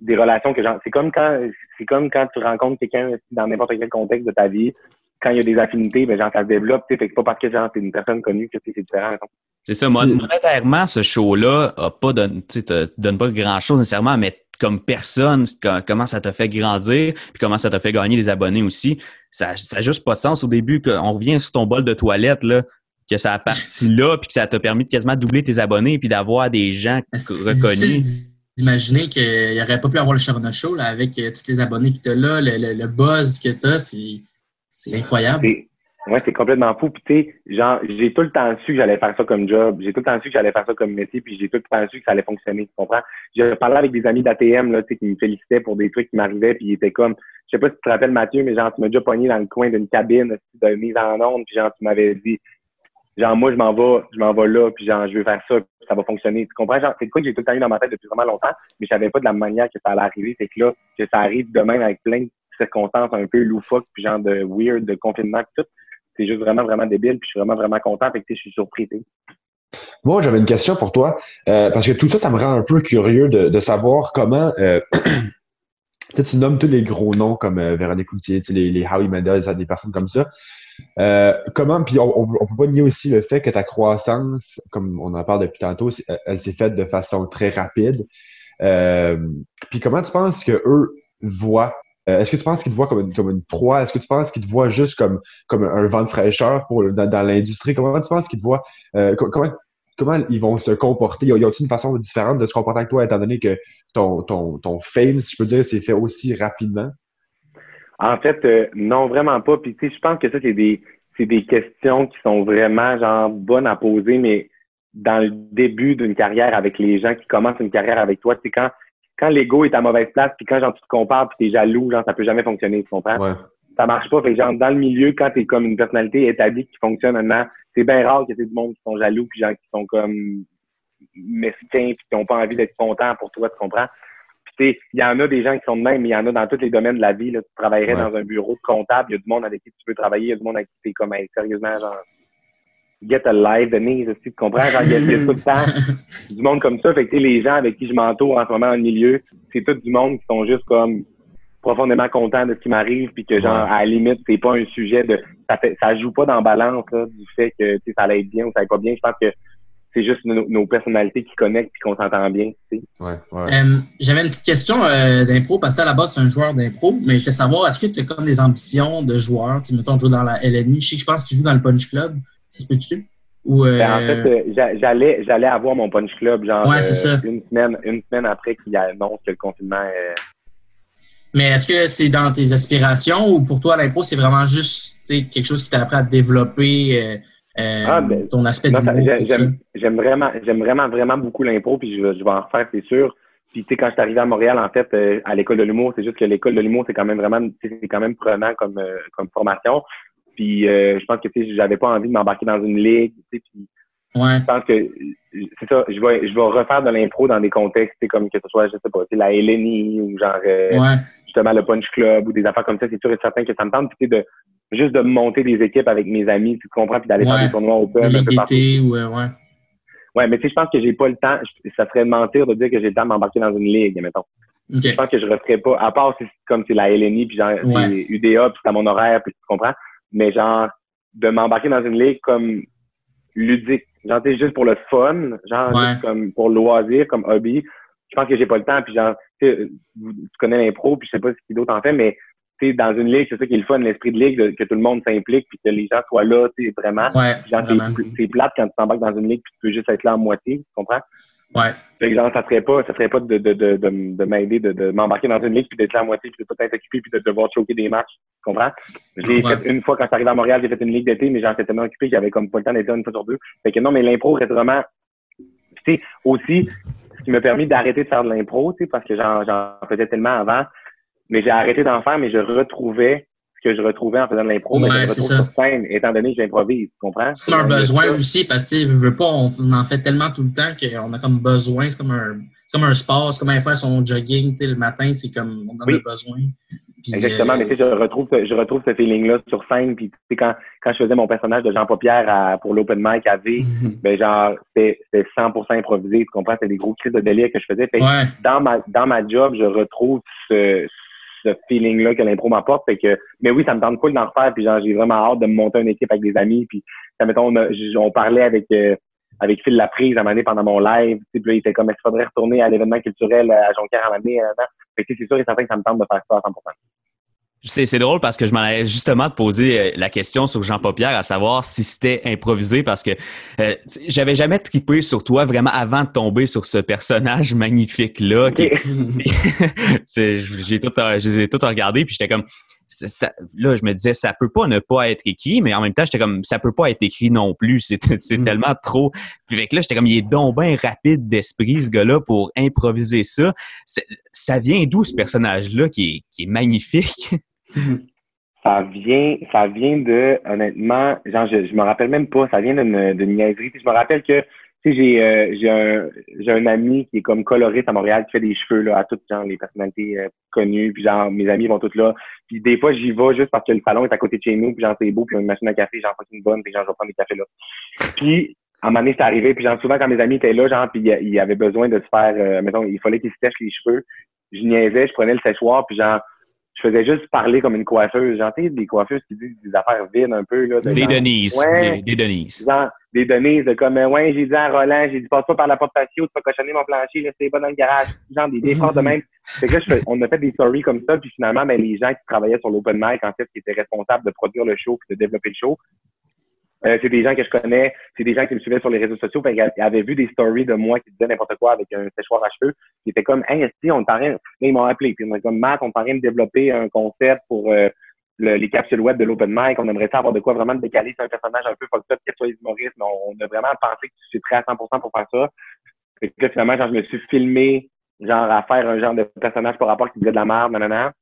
des relations que, genre, c'est comme quand, c'est comme quand tu rencontres quelqu'un dans n'importe quel contexte de ta vie quand il y a des affinités, ben, genre, ça se développe. Fait que pas parce que genre, t'es une personne connue que c'est différent. C'est ça. Monétairement, ce show-là a pas donne, te donne pas grand-chose nécessairement, mais comme personne, comment ça t'a fait grandir, puis comment ça t'a fait gagner des abonnés aussi. Ça n'a juste pas de sens au début qu'on revient sur ton bol de toilette, là, que ça a parti là, puis que ça t'a permis de quasiment doubler tes abonnés, puis d'avoir des gens reconnus. D'imaginer qu'il n'y aurait pas pu avoir le Sharona Show là, avec euh, tous les abonnés que tu as là, le, le buzz que tu as, c'est incroyable. Ouais, c'est complètement fou. Puis tu sais, genre, j'ai tout le temps su que j'allais faire ça comme job. J'ai tout le temps su que j'allais faire ça comme métier. Puis j'ai tout le temps su que ça allait fonctionner. Tu comprends? J'ai parlé avec des amis d'ATM là, tu sais, qui me félicitaient pour des trucs qui m'arrivaient. Puis ils étaient comme, je sais pas si tu te rappelles Mathieu, mais genre, tu m'as déjà pogné dans le coin d'une cabine de mise en onde. Puis genre, tu m'avais dit, genre, moi, je m'en vais, je m'en vais là. Puis genre, je veux faire ça. Puis ça va fonctionner. Tu comprends? Genre, c'est quoi que j'ai tout le temps eu dans ma tête depuis vraiment longtemps? Mais je savais pas de la manière que ça allait arriver. C'est que là, que ça arrive demain avec plein circonstances un peu loufoques, puis genre de weird, de confinement, tout. C'est juste vraiment, vraiment débile, puis je suis vraiment, vraiment content, fait que je suis surpris. Moi, j'avais une question pour toi, euh, parce que tout ça, ça me rend un peu curieux de, savoir comment. Euh, tu nommes tous les gros noms comme euh, Véronique Coutier, les, Howie Mendel, des personnes comme ça. comment, puis on, on, peut pas nier aussi le fait que ta croissance, comme on en parle depuis tantôt, elle s'est faite de façon très rapide. puis comment tu penses que eux voient euh, est-ce que tu penses qu'ils te voient comme une, comme une proie? Est-ce que tu penses qu'ils te voient juste comme, comme un vent de fraîcheur pour, dans, l'industrie? Comment tu penses qu'ils te voient? Euh, comment, comment ils vont se comporter? Y a-t-il une façon différente de se comporter avec toi, étant donné que ton, ton, ton fame, si je peux dire, s'est fait aussi rapidement? En fait, euh, non, vraiment pas. Puis, tu sais, je pense que ça, c'est des, des questions qui sont vraiment, genre, bonnes à poser, mais dans le début d'une carrière avec les gens qui commencent une carrière avec toi, c'est quand quand l'ego est à mauvaise place, puis quand genre, tu te compares, puis t'es jaloux, genre, ça peut jamais fonctionner, tu comprends? Ouais. Ça marche pas. Fait que, genre, dans le milieu, quand t'es comme une personnalité établie qui fonctionne maintenant, c'est bien rare que t'aies du monde qui sont jaloux, puis genre, qui sont comme mesquins, puis qui n'ont pas envie d'être contents pour toi, tu comprends? Puis, il y en a des gens qui sont de même, mais il y en a dans tous les domaines de la vie. Là. Tu travaillerais dans un bureau de comptable, il y a du monde avec qui tu peux travailler, il y a du monde avec qui t'es comme, sérieusement, genre, get a life, Denise, tu comprends? Genre, il y, a, tout le temps du monde comme ça. Fait que les gens avec qui je m'entoure en ce moment dans le milieu, c'est tout du monde qui sont juste comme profondément contents de ce qui m'arrive, puis que genre, à la limite, c'est pas un sujet de. Ça, fait, ça joue pas dans balance là, du fait que ça allait être bien ou ça allait pas bien. Je pense que c'est juste nos, personnalités qui connectent et qu'on s'entend bien. Tu sais. ouais, ouais. Euh, J'avais une petite question euh, d'impro, parce que à la base, c'est un joueur d'impro, mais je voulais savoir, est-ce que tu as comme des ambitions de joueur? Tu mettons, tu joues dans la LNI. Je sais que je pense que tu joues dans le Punch Club. Si peux-tu? Ou, ben, en fait, euh, euh, j'allais, j'allais avoir mon punch club, genre euh, une semaine, une semaine après qu'il annonce que le confinement est. Mais est-ce que c'est dans tes aspirations ou pour toi l'impro c'est vraiment juste quelque chose qui t'a appris à développer euh, ah, ben, ton aspect de J'aime vraiment, j'aime vraiment, vraiment beaucoup l'impro, puis je, je vais en refaire, c'est sûr. Puis tu sais, quand je suis arrivé à Montréal, en fait, euh, à l'école de l'humour, c'est juste que l'école de l'humour, c'est quand même vraiment, c'est quand même prenant comme, euh, comme formation. Puis je pense que tu sais, j'avais pas envie de m'embarquer dans une ligue, tu sais, puis ouais. je pense que c'est ça, je vais, je vais refaire de l'impro dans des contextes, comme que ce soit, je sais pas, la LNI ou genre justement le Punch Club ou des affaires comme ça, c'est sûr et certain que ça me tente. Puis de juste de monter des équipes avec mes amis, tu comprends, puis d'aller faire des tournois au pub. Un peu partout. Ouais, ouais. Ouais, mais tu sais, je pense que j'ai pas le temps. Ça serait mentir de dire que j'ai le temps de m'embarquer dans une ligue, mettons. Je pense que je referais pas, à part si comme c'est la LNI, puis genre UDA, puis c'est à mon horaire, puis tu comprends. Mais genre, de m'embarquer dans une ligue comme ludique, genre, tu juste pour le fun, genre, juste comme pour loisir, comme hobby. Je pense que j'ai pas le temps, puis genre, tu connais l'impro, puis je sais pas ce qui d'autre en fait, mais dans une ligue, c'est ça qui est le fun, l'esprit de ligue, que tout le monde s'implique, puis que les gens soient là, tu sais, vraiment. Ouais, genre, c'est plate quand tu t'embarques dans une ligue, puis tu peux juste être là en moitié, tu comprends? Ouais. Fait genre, ça serait pas, ça serait pas de, de, de, de, de m'aider, de, de m'embarquer dans une ligue, puis d'être là à moitié, puis de peut-être occupé, puis de devoir choquer des matchs, tu comprends? J'ai fait une fois, quand j'arrive à Montréal, j'ai fait une ligue d'été, mais j'en étais tellement occupé qu'il y avait comme pas le temps d'être là une fois sur deux. Fait que non, mais l'impro reste vraiment, tu sais, aussi, ce qui m'a permis d'arrêter de faire de l'impro, tu sais, parce que j'en faisais tellement avant, mais j'ai arrêté d'en faire, mais je retrouvais que je retrouvais en faisant de l'impro, mais je retrouve sur scène, étant donné que j'improvise, tu comprends? C'est comme un besoin aussi, parce que tu veux pas, on, en fait tellement tout le temps qu'on a comme besoin, c'est comme un comme un sport, c'est comme un faire son jogging, tu sais, le matin, c'est comme on en a besoin. Exactement, mais tu sais, je retrouve, je retrouve ce feeling-là sur scène. Puis tu sais, quand, quand je faisais mon personnage de Jean Paupière pour l'open mic à V, ben genre, c'était 100% improvisé, tu comprends? C'était des gros cris de délire que je faisais. Fait dans ma dans ma job, je retrouve ce, ce feeling-là que l'impro m'apporte. Fait que, mais oui, ça me tente cool d'en refaire. Puis genre, j'ai vraiment hâte de me monter une équipe avec des amis. Puis, ça, mettons, on, on parlait avec euh, avec Phil Laprise à un moment donné pendant mon live. Puis là, il était comme, est-ce qu'il faudrait retourner à l'événement culturel à Jonquière à un moment donné? Fait que c'est sûr et certain que ça me tente de faire ça à 100%. C'est drôle parce que je m'en allais justement te poser euh, la question sur Jean Paupière, à savoir si c'était improvisé parce que euh, j'avais jamais trippé sur toi vraiment avant de tomber sur ce personnage magnifique là. j'ai tout, j'ai tout regardé puis j'étais comme ça, là, je me disais, ça peut pas ne pas être écrit, mais en même temps, j'étais comme, ça peut pas être écrit non plus. C'est, mm. tellement trop. Puis avec là, j'étais comme, il est donc bien rapide d'esprit, ce gars-là, pour improviser ça. Ça vient d'où, ce personnage-là, qui est, qui est magnifique? ça vient, ça vient de, honnêtement, genre, je, je me rappelle même pas, ça vient d'une, d'une niaiserie. je me rappelle que, tu sais, j'ai, euh, j'ai un, j'ai un ami qui est comme coloriste à Montréal, qui fait des cheveux, là, à toutes, genre, les personnalités euh, connues, puis genre, mes amis vont toutes là. Puis des fois, j'y vais juste parce que le salon est à côté de chez nous, puis genre, c'est beau, puis y a une machine à café, genre, c'est une bonne, puis genre, je vais prendre des cafés là. Puis, à un moment donné, c'est arrivé, puis genre, souvent, quand mes amis étaient là, genre, puis il y avait besoin de se faire, euh, mettons, il fallait qu'ils se sèchent les cheveux, je niaisais, je prenais le séchoir, puis genre, je faisais juste parler comme une coiffeuse. Genre, des coiffeuses qui disent des affaires vides un peu. Là, des Denise. Ouais, des, Denise. Genre, des Denise, de comme, ouais, j'ai dit à Roland, j'ai dit, passe pas par la porte patio, tu vas cochonner mon plancher, c'est pas dans le garage. Genre, des défenses de même. Fait que je on a fait des stories comme ça, puis finalement, ben, les gens qui travaillaient sur l'open mic, en fait, qui étaient responsables de produire le show puis de développer le show, euh, c'est des gens que je connais, c'est des gens qui me suivaient sur les réseaux sociaux, fait ils avaient vu des stories de moi qui disaient n'importe quoi avec un séchoir à cheveux. Ils étaient comme, hey, si on t'arrête, ils m'ont appelé, puis ils m'ont comme, Matt, on t'arrête de développer un concept pour euh, les capsules web de l'open mic, on aimerait savoir de quoi vraiment décaler sur un personnage un peu fucked up, que soit humoriste, mais on, a vraiment pensé que tu prêt à 100% pour faire ça. Et puis finalement, genre, je me suis filmé, genre, à faire un genre de personnage par rapport qui disait de la merde, nanana.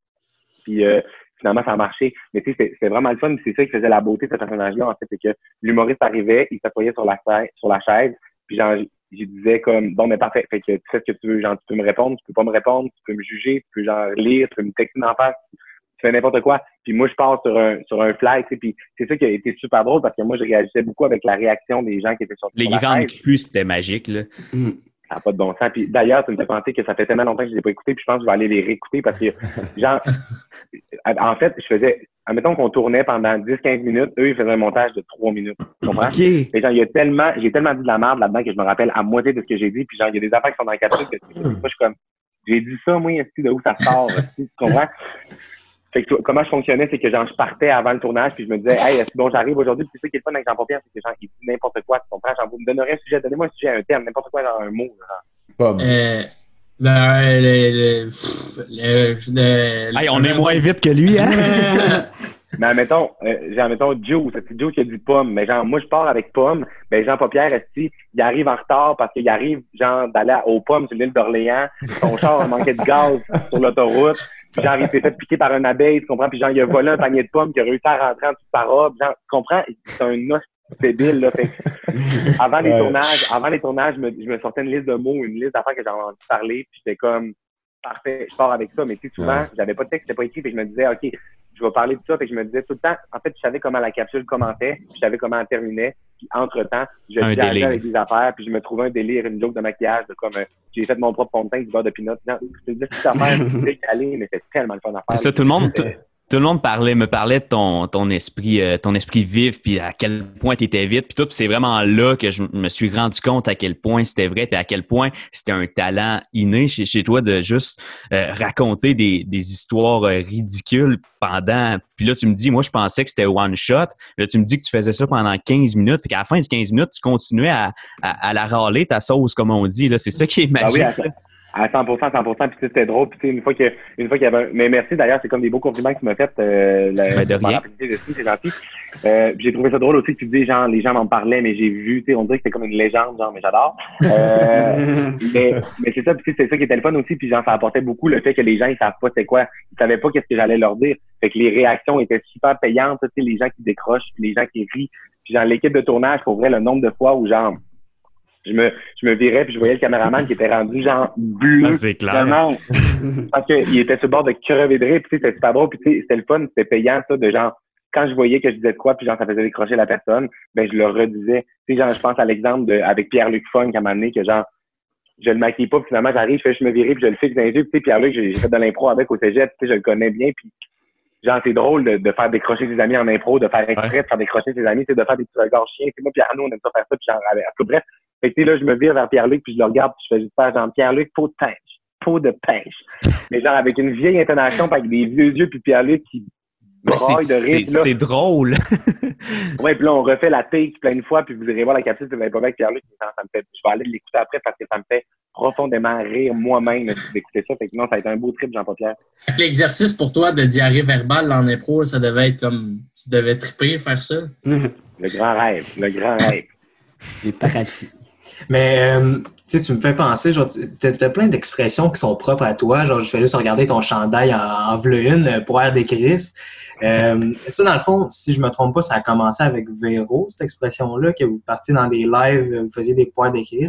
Puis, euh, finalement, ça a marché. Mais tu sais, c'est vraiment le fun. C'est ça qui faisait la beauté de ce personnage-là, en fait. C'est que l'humoriste arrivait, il s'assoyait sur la, sur la chaise, puis genre, je disais comme, bon, mais parfait. Fait que tu fais ce que tu veux. Genre, tu peux me répondre, tu peux pas me répondre, tu peux me juger, tu peux genre lire, tu peux me texter en face, tu fais n'importe quoi. Puis moi, je pars sur un, sur un fly, tu sais, puis c'est ça qui a été super drôle parce que moi, je réagissais beaucoup avec la réaction des gens qui étaient sur Les grandes crues, c'était magique, là. Ça n'a pas de bon sens. Puis d'ailleurs, tu me fais penser que ça fait tellement longtemps que je ne les ai pas écoutés, puis je pense que je vais aller les réécouter parce que, genre, en fait, je faisais, admettons qu'on tournait pendant 10-15 minutes, eux, ils faisaient un montage de 3 minutes. Tu comprends? Okay. Et genre, il y a tellement, j'ai tellement dit de la merde là-dedans que je me rappelle à moitié de ce que j'ai dit, puis genre, il y a des affaires qui sont dans le capsule que moi, je suis comme, j'ai dit ça, moi, est-ce de où ça sort? tu comprends? Fait que, comment je fonctionnais, c'est que genre, je partais avant le tournage, puis je me disais, hey, est-ce que bon, j'arrive aujourd'hui, puis c'est ça qui est le fun avec Jean Pierre, c'est que genre, il dit n'importe quoi, tu comprends? Genre, vous me donnerez un sujet, donnez-moi un sujet, un terme, n'importe quoi, genre un mot, genre. Euh, le, le, hey, on est moins vite que lui, hein? mais admettons, euh, genre, admettons, Joe, c'est Joe qui a du pomme. Mais genre, moi, je pars avec pomme. Ben, Jean Paupière, il arrive en retard parce qu'il arrive, genre, d'aller aux pommes sur l'île d'Orléans. Son char a manqué de gaz sur l'autoroute. Genre, il s'est fait piquer par un abeille, tu comprends? Puis genre, il a volé un panier de pommes qui a réussi à rentrer en dessous de sa robe. Genre, tu comprends? C'est un os débile, là. Fait, avant les tournages, avant les tournages, je me, je me sortais une liste de mots, une liste d'affaires que j'avais de parler, puis j'étais comme, parfait, je pars avec ça. Mais tu sais, souvent, j'avais pas de texte, c'était pas écrit, puis je me disais, OK, je vais parler de ça. Fait que je me disais tout le temps, en fait, je savais comment la capsule commençait, puis je savais comment elle terminait. Puis entre-temps, je viageais avec des affaires, puis je me trouvais un délire, une joke de maquillage, de comme, euh, j'ai fait mon propre fond de teint, du beurre de pinot. C'est des petites affaires, c'est mais c'est tellement le fun à faire. Ça, tout le monde, tout le monde parlait, me parlait de ton, ton esprit, euh, ton esprit vif, puis à quel point tu étais vite, puis tout. c'est vraiment là que je me suis rendu compte à quel point c'était vrai, puis à quel point c'était un talent inné chez, chez toi de juste euh, raconter des, des histoires euh, ridicules pendant. Puis là, tu me dis, moi, je pensais que c'était one shot. Là, tu me dis que tu faisais ça pendant 15 minutes, puis qu'à la fin de 15 minutes, tu continuais à, à, la râler ta sauce, comme on dit. Là, c'est ça qui est ah magique. À 100%, 100%, puis c'était drôle, puis une fois que, une fois qu'il y avait, mais merci d'ailleurs, c'est comme des beaux compliments que tu m'as fait, euh, ben de rien. c'est gentil. Euh, j'ai trouvé ça drôle aussi que tu dis, genre, les gens m'en parlaient, mais j'ai vu, tu sais, on dirait que c'était comme une légende, genre, mais j'adore. Euh, mais, mais c'est ça, puis c'est ça qui était le fun aussi, puis genre, ça apportait beaucoup le fait que les gens, ils savent pas c'est quoi, ils savaient pas qu'est-ce que j'allais leur dire. Fait que les réactions étaient super payantes, tu sais, les gens qui décrochent, puis les gens qui rient. Puis genre, l'équipe de tournage, pour vrai, le nombre de fois où genre, je me, je me virais puis je voyais le caméraman qui était rendu genre bleu. Ah, c'est clair. parce qu'il était sur le bord de crever de rire, puis c'était super beau, puis c'était le fun, c'était payant ça de genre quand je voyais que je disais de quoi, puis genre ça faisait décrocher la personne, ben je le redisais. Tu sais, genre, je pense à l'exemple de avec Pierre-Luc à un moment donné, que genre je le maquille pas, puis finalement j'arrive, je, fais, je me virais, puis je le fixe dans les yeux, puis Pierre-Luc, j'ai fait de l'impro avec au cégep, tu sais, je le connais bien, puis genre c'est drôle de, de, faire décrocher ses amis en impro, de faire exprès de faire décrocher ses amis, c'est de faire des petits regards chiens. C'est moi, Pierre, nous, on aime ça faire ça, puis genre, bref, fait que là, je me vire vers Pierre-Luc, puis je le regarde, puis je fais juste faire genre Pierre-Luc, peau de pêche, peau de pêche. Mais genre avec une vieille intonation, avec des vieux yeux, puis Pierre-Luc qui braille de rire. C'est drôle. ouais, puis là, on refait la take plein de fois, puis vous irez voir la capsule, vous n'avez pas avec Pierre-Luc, ça, me fait, je vais aller l'écouter après parce que ça me fait profondément rire moi-même d'écouter ça. Fait que non, ça a été un beau trip, Jean-Pierre. L'exercice pour toi de diarrhée verbale en impro, ça devait être comme, tu devais triper, faire ça? le grand rêve, le grand rêve. Les paradis. Mais euh, tu tu me fais penser, genre, tu as, plein d'expressions qui sont propres à toi. Genre, je fais juste regarder ton chandail en, en une euh, pour air des Chris. Euh, ça, dans le fond, si je me trompe pas, ça a commencé avec Véro, cette expression-là, que vous partiez dans des lives, vous faisiez des poires d'écris.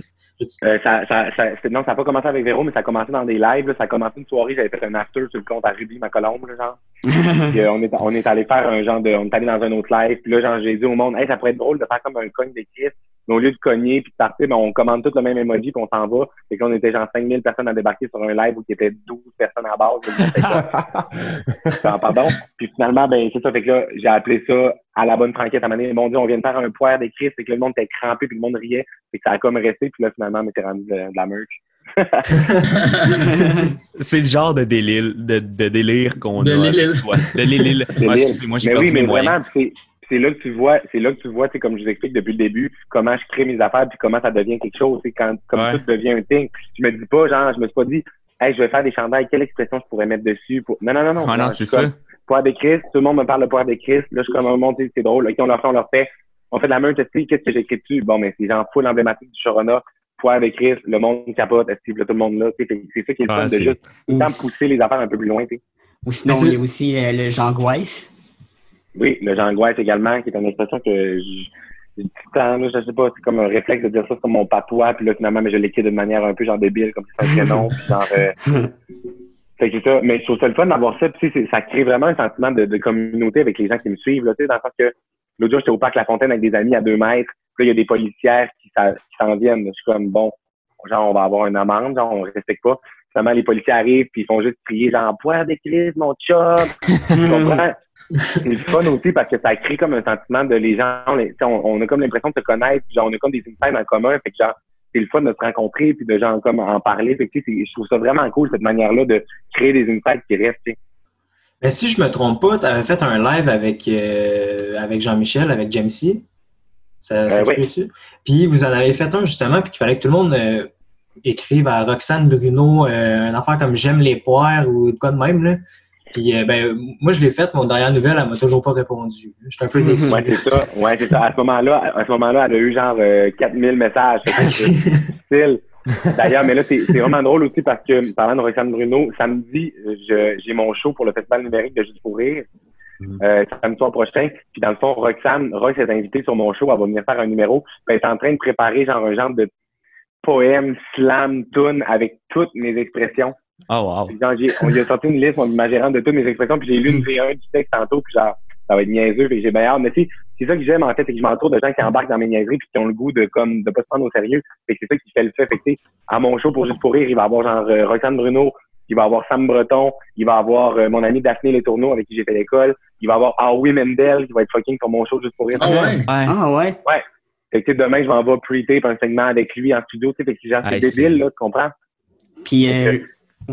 Euh, ça, ça, ça, non, ça n'a pas commencé avec Véro, mais ça a commencé dans des lives. Ça a commencé une soirée, j'avais fait un after sur le compte à Ruby, ma colombe, genre. puis, euh, on, est, on est allé faire un genre de. On est allé dans un autre live, puis là, genre, j'ai dit au monde, hey, ça pourrait être drôle de faire comme un cogne d'écris. Mais au lieu de cogner puis de partir, ben, on commande tout le même emoji puis on s'en va. Et qu'on était genre 5000 personnes à débarquer sur un live où il y avait 12 personnes à base. pardon. Puis finalement, ben, c'est ça. Fait que là, j'ai appelé ça à la bonne franquette à un moment donné. on vient de faire un poire d'écrit, c'est que le monde était crampé puis le monde riait. Fait que ça a comme resté. Puis là, finalement, on était rendu de, la merch. c'est le genre de délire, de, de délire qu'on a. De délire. Excusez-moi, j'ai oui, mais vraiment, c'est là que tu vois, c'est là que tu vois, comme je vous explique depuis le début, comment je crée mes affaires puis comment ça devient quelque chose. C'est quand comme tout devient un thing. Je me dis pas, genre, je me suis pas dit, hey, je vais faire des chandails, quelle expression je pourrais mettre dessus pour. Non, non, non, non. Ah non, c'est ça. Poire de Christ, tout le monde me parle de poire de Christ. Là, je suis comme un monde, c'est drôle. OK, on leur fait, on leur fait. On fait de la main, tu qu'est-ce que j'écris dessus? Bon, mais c'est genre full emblématique du Chorona poire de Christ, le monde capote, là, tout le monde là. C'est ça qui est le fun de juste pousser les affaires un peu plus loin, tu sais. Ou sinon, il y a aussi euh, le Jean Gouaisse. Oui, le j'angoisse également, qui est une expression que j'ai tout le temps, je sais pas, c'est comme un réflexe de dire ça comme mon patois, puis là, finalement, mais je l'écris de manière un peu genre débile, comme si c'était un prénom, puis genre... Euh... fait que ça. Mais je trouve ça le fun d'avoir ça, puis ça crée vraiment un sentiment de, communauté avec les gens qui me suivent, là, tu sais, dans le sens que l'autre jour, j'étais au parc La Fontaine avec des amis à deux mètres, puis là, il y a des policières qui, s'en viennent. Je suis comme, bon, genre, on va avoir une amende, genre, on respecte pas. Finalement, les policiers arrivent, puis ils font juste crier, genre, poire des crises, mon chum! tu comprends? C'est le fun aussi parce que ça crée comme un sentiment de les gens, on, a comme l'impression de se connaître, genre on a comme des insights en commun, fait que genre c'est le fun de se rencontrer puis de genre comme en parler, fait que je trouve ça vraiment cool cette manière-là de créer des insights qui restent. Mais si je me trompe pas, tu avais fait un live avec euh, avec Jean-Michel, avec Jamesy. Ça, ça euh, tu Puis vous en avez fait un justement, puis qu'il fallait que tout le monde euh, écrive à Roxane Bruno une affaire comme J'aime les poires ou quoi de même là. Puis, euh, ben, moi, je l'ai faite, mon dernière nouvelle, elle m'a toujours pas répondu. Je suis un peu déçu. Ouais, c'est ça. Ouais, c'est ça. À ce moment-là, à ce moment-là, elle a eu genre 4000 messages. D'ailleurs, mais là, c'est vraiment drôle aussi parce que, parlant de Roxane Bruno, samedi, j'ai mon show pour le Festival numérique de Juste pour rire. Mm -hmm. samedi soir prochain. Puis dans le fond, Roxane, Rox est invitée sur mon show, elle va venir faire un numéro. Ben, elle est en train de préparer genre un genre de poème, slam, tune avec toutes mes expressions. Oh wow. on lui a sorti une liste, ma gérante de toutes mes expressions, puis j'ai lu une V1 du texte tantôt, puis genre, ça va être niaiseux, puis j'ai bien hâte. Mais tu c'est ça que j'aime en fait, c'est que je m'entoure de gens qui embarquent dans mes niaiseries puis qui ont le goût de comme de pas se prendre au sérieux. Fait que c'est ça qui fait le fait. Fait que, à mon show pour juste pour rire, il va y avoir genre euh, Roxane Bruno, il va y avoir Sam Breton, il va y avoir euh, mon ami Daphné Les Tourneaux avec qui j'ai fait l'école, il va y avoir Howie Mendel qui va être fucking pour mon show juste pour rire. Ah ouais? Ah ouais? Ouais. Fait que demain, je m'en vais pre-tape un segment avec lui en studio, tu sais, fait que genre, c'est débile, là, tu comprends? Puis, euh,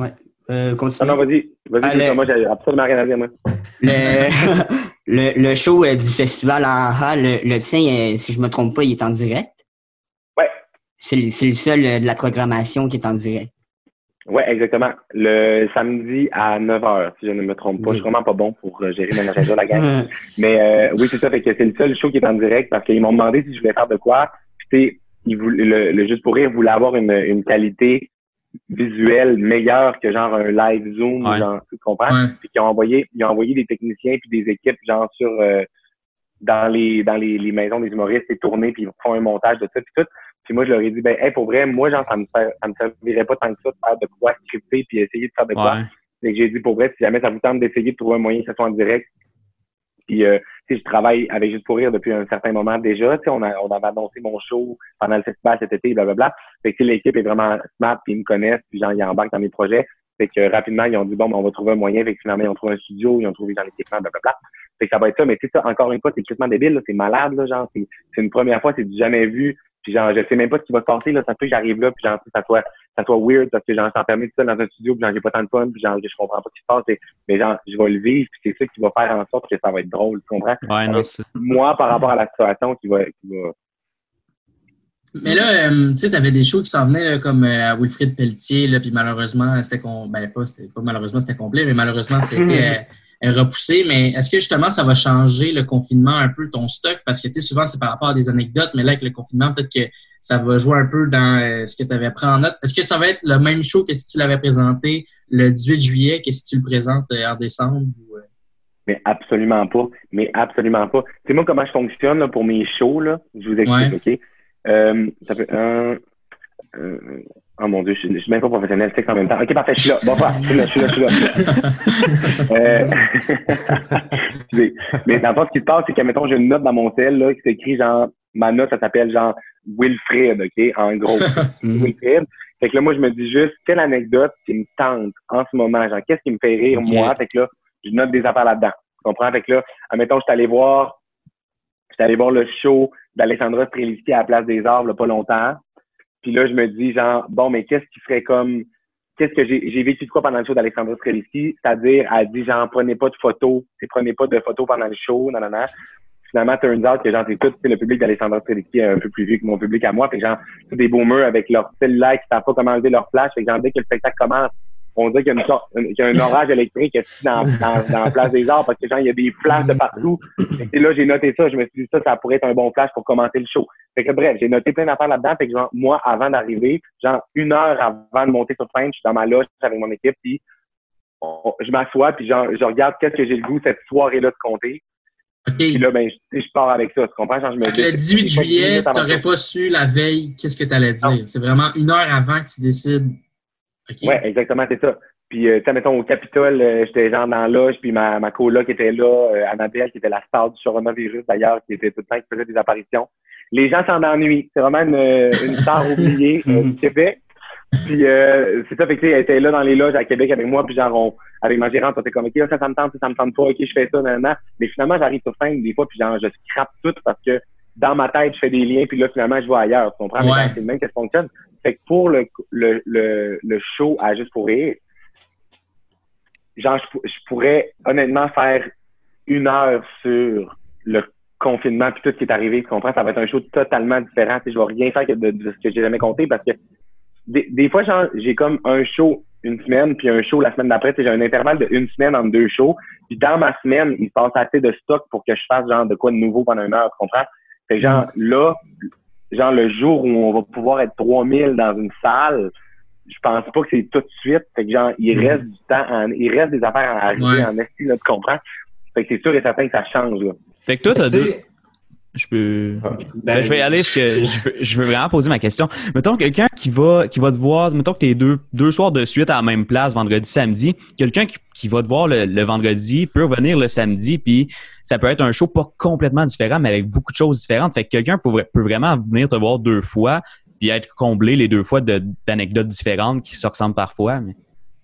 ouais. Euh, continue. Non, non, vas-y. Vas-y, ah, moi, j'ai absolument rien à dire, moi. Le, le, le show euh, du festival en le, le tien, euh, si je me trompe pas, il est en direct? Ouais. C'est le seul de la programmation qui est en direct. Oui, exactement. Le samedi à 9 h, si je ne me trompe pas. Je suis vraiment pas bon pour gérer mon agenda, la gang. Mais euh, oui, c'est ça. Fait que c'est le seul show qui est en direct parce qu'ils m'ont demandé si je voulais faire de quoi. Puis, le, le Juste pour rire voulait avoir une, une qualité visuel meilleur que genre un live Zoom, genre, tu comprends? Puis qui ont envoyé, ils ont envoyé des techniciens puis des équipes genre sur euh, dans les dans les, les, maisons des humoristes et tourner puis ils font un montage de ça puis tout. Puis moi je leur ai dit ben hey, pour vrai, moi genre ça me ça me servirait pas tant que ça de faire de quoi scripter puis essayer de faire de quoi. Et j'ai dit pour vrai, si jamais ça vous tente d'essayer de trouver un moyen que ça soit en direct, puis, euh, je travaille avec Juste pour rire depuis un certain moment déjà. On, a, on avait annoncé mon show pendant le festival cet été, blablabla. Fait que l'équipe est vraiment smart, puis ils me connaissent, puis genre, ils embarquent dans mes projets. Fait que rapidement, ils ont dit, bon, ben, on va trouver un moyen. Fait que finalement, ils ont trouvé un studio, ils ont trouvé genre l'équipement, blablabla. Fait que ça va être ça. Mais tu sais, ça, encore une fois, c'est complètement débile, c'est malade, là, genre, c'est une première fois, c'est du jamais vu. Puis genre, je sais même pas ce qui va se passer, là. Ça peut que j'arrive là, puis genre, ça soit, ça soit weird parce que genre, permis tout ça dans un studio, puis genre, j'ai pas tant de fun, puis genre, je comprends pas ce qui se passe. mais genre, je vais le vivre, puis c'est ça qui va faire en sorte que ça va être drôle, tu comprends? Ouais, non, moi, par rapport à la situation qui va, qui va mais là, euh, tu sais, tu avais des shows qui s'en venaient comme euh, à Wilfrid Pelletier, là, puis malheureusement, c'était ben, pas, pas malheureusement, c'était complet, mais malheureusement, c'était repoussé. Mais est-ce que justement, ça va changer le confinement un peu ton stock? Parce que tu sais, souvent, c'est par rapport à des anecdotes, mais là, avec le confinement, peut-être que ça va jouer un peu dans euh, ce que tu avais pris en note. Est-ce que ça va être le même show que si tu l'avais présenté le 18 juillet que si tu le présentes euh, en décembre? Euh? Mais absolument pas. Mais absolument pas. C'est moi comment je fonctionne là, pour mes shows. Là. Je vous explique, OK? ça fait un, Oh mon Dieu, je suis, suis même pas professionnel, c'est en même temps. Ok, parfait, je suis là. Bon, je suis là, je suis là, je suis là. euh... mais dans le fond, ce qui se passe, c'est que, mettons, j'ai une note dans mon tel, là, qui s'écrit genre, ma note, ça s'appelle genre Wilfred, OK, en gros. Mhm. Wilfred. Fait que là, moi, je me dis juste, quelle anecdote qui me tente en ce moment? Genre, qu'est-ce qui me fait rire, moi? Fait que là, je note des affaires là-dedans. Tu comprends? Fait que là, admettons, je suis allé voir, je suis allé voir le show d'Alexandra Streliski à la Place des Arts, là, pas longtemps. Puis là, je me dis, genre, bon, mais qu'est-ce qui serait comme, qu'est-ce que j'ai, vécu de quoi pendant le show d'Alexandra Streliski? C'est-à-dire, elle dit, genre, prenez pas de photos, prenez pas de photos pendant le show, non, non, non. Finalement, turns out que, genre, c'est tout, le public d'Alexandra Streliski est un peu plus vieux que mon public à moi. Fait que, genre, c'est des boomers avec leur cellulaire qui savent pas comment enlever leur flash. Fait que, genre, dès que le spectacle commence, on dirait qu'il y a, y un orage électrique dans, dans, dans la place des arts parce que genre, il y a des flashs de partout. Et là, j'ai noté ça. Je me suis dit, ça, ça pourrait être un bon flash pour commencer le show. Fait que bref, j'ai noté plein d'affaires là-dedans. Fait que genre, moi, avant d'arriver, genre, une heure avant de monter sur scène, je suis dans ma loge avec mon équipe, puis je m'assois, puis genre, je regarde qu'est-ce que j'ai le goût cette soirée-là de compter. Okay. Puis là, ben, je, je, pars avec ça, tu comprends? Genre, je me dis, le 18 juillet, tu n'aurais pas su la veille qu'est-ce que tu allais dire. C'est vraiment une heure avant que tu décides oui, exactement, c'est ça. Puis, euh, tu sais, mettons, au Capitole, euh, j'étais genre dans la loge, puis ma, ma qui était là, euh, Annabelle, qui était la star du coronavirus d'ailleurs, qui était tout le temps, qui faisait des apparitions. Les gens s'en ennuient. C'est vraiment une, une star oubliée euh, du Québec. Puis, c'est ça, fait que, elle était là dans les loges à Québec avec moi, puis genre, on, avec ma gérante, on était comme, OK, ça, ça me tente, ça me tente pas, OK, je fais ça, nan, Mais finalement, j'arrive sur scène des fois, puis genre, je scrape tout parce que dans ma tête, je fais des liens, puis là, finalement, je vais ailleurs. Tu comprends? Ouais. C'est le même que ça fonctionne. Fait que pour le, le, le, le show à Juste pour rire, genre, je, pourrais honnêtement faire une heure sur le confinement puis tout ce qui est arrivé, tu comprends? Ça va être un show totalement différent. Je vais rien faire de, ce que j'ai jamais compté parce que des, des fois, genre, j'ai comme un show une semaine, puis un show la semaine d'après. J'ai un intervalle de une semaine entre deux shows. Puis dans ma semaine, il se passe assez de stock pour que je fasse genre de quoi de nouveau pendant une heure, tu comprends? Fait genre mm. là, genre le jour où on va pouvoir être 3000 dans une salle, je pense pas que c'est tout de suite. Fait que genre, il mm. reste du temps, il reste des affaires à arriver en esti, là, tu comprends? Fait que c'est sûr et certain que ça change, là. Fait que toi, t'as deux, je peux. Ah. Ben, je vais y aller parce que je veux, vraiment poser ma question. Mettons quelqu'un qui va qui va te voir, mettons que tu es deux, deux soirs de suite à la même place, vendredi, samedi. Quelqu'un qui, qui va te voir le, vendredi peut venir le samedi, puis ça peut être un show pas complètement différent, mais avec beaucoup de choses différentes. Fait que quelqu'un peut, peut vraiment venir te voir deux fois, puis être comblé les deux fois d'anecdotes différentes qui se ressemblent parfois. Mais...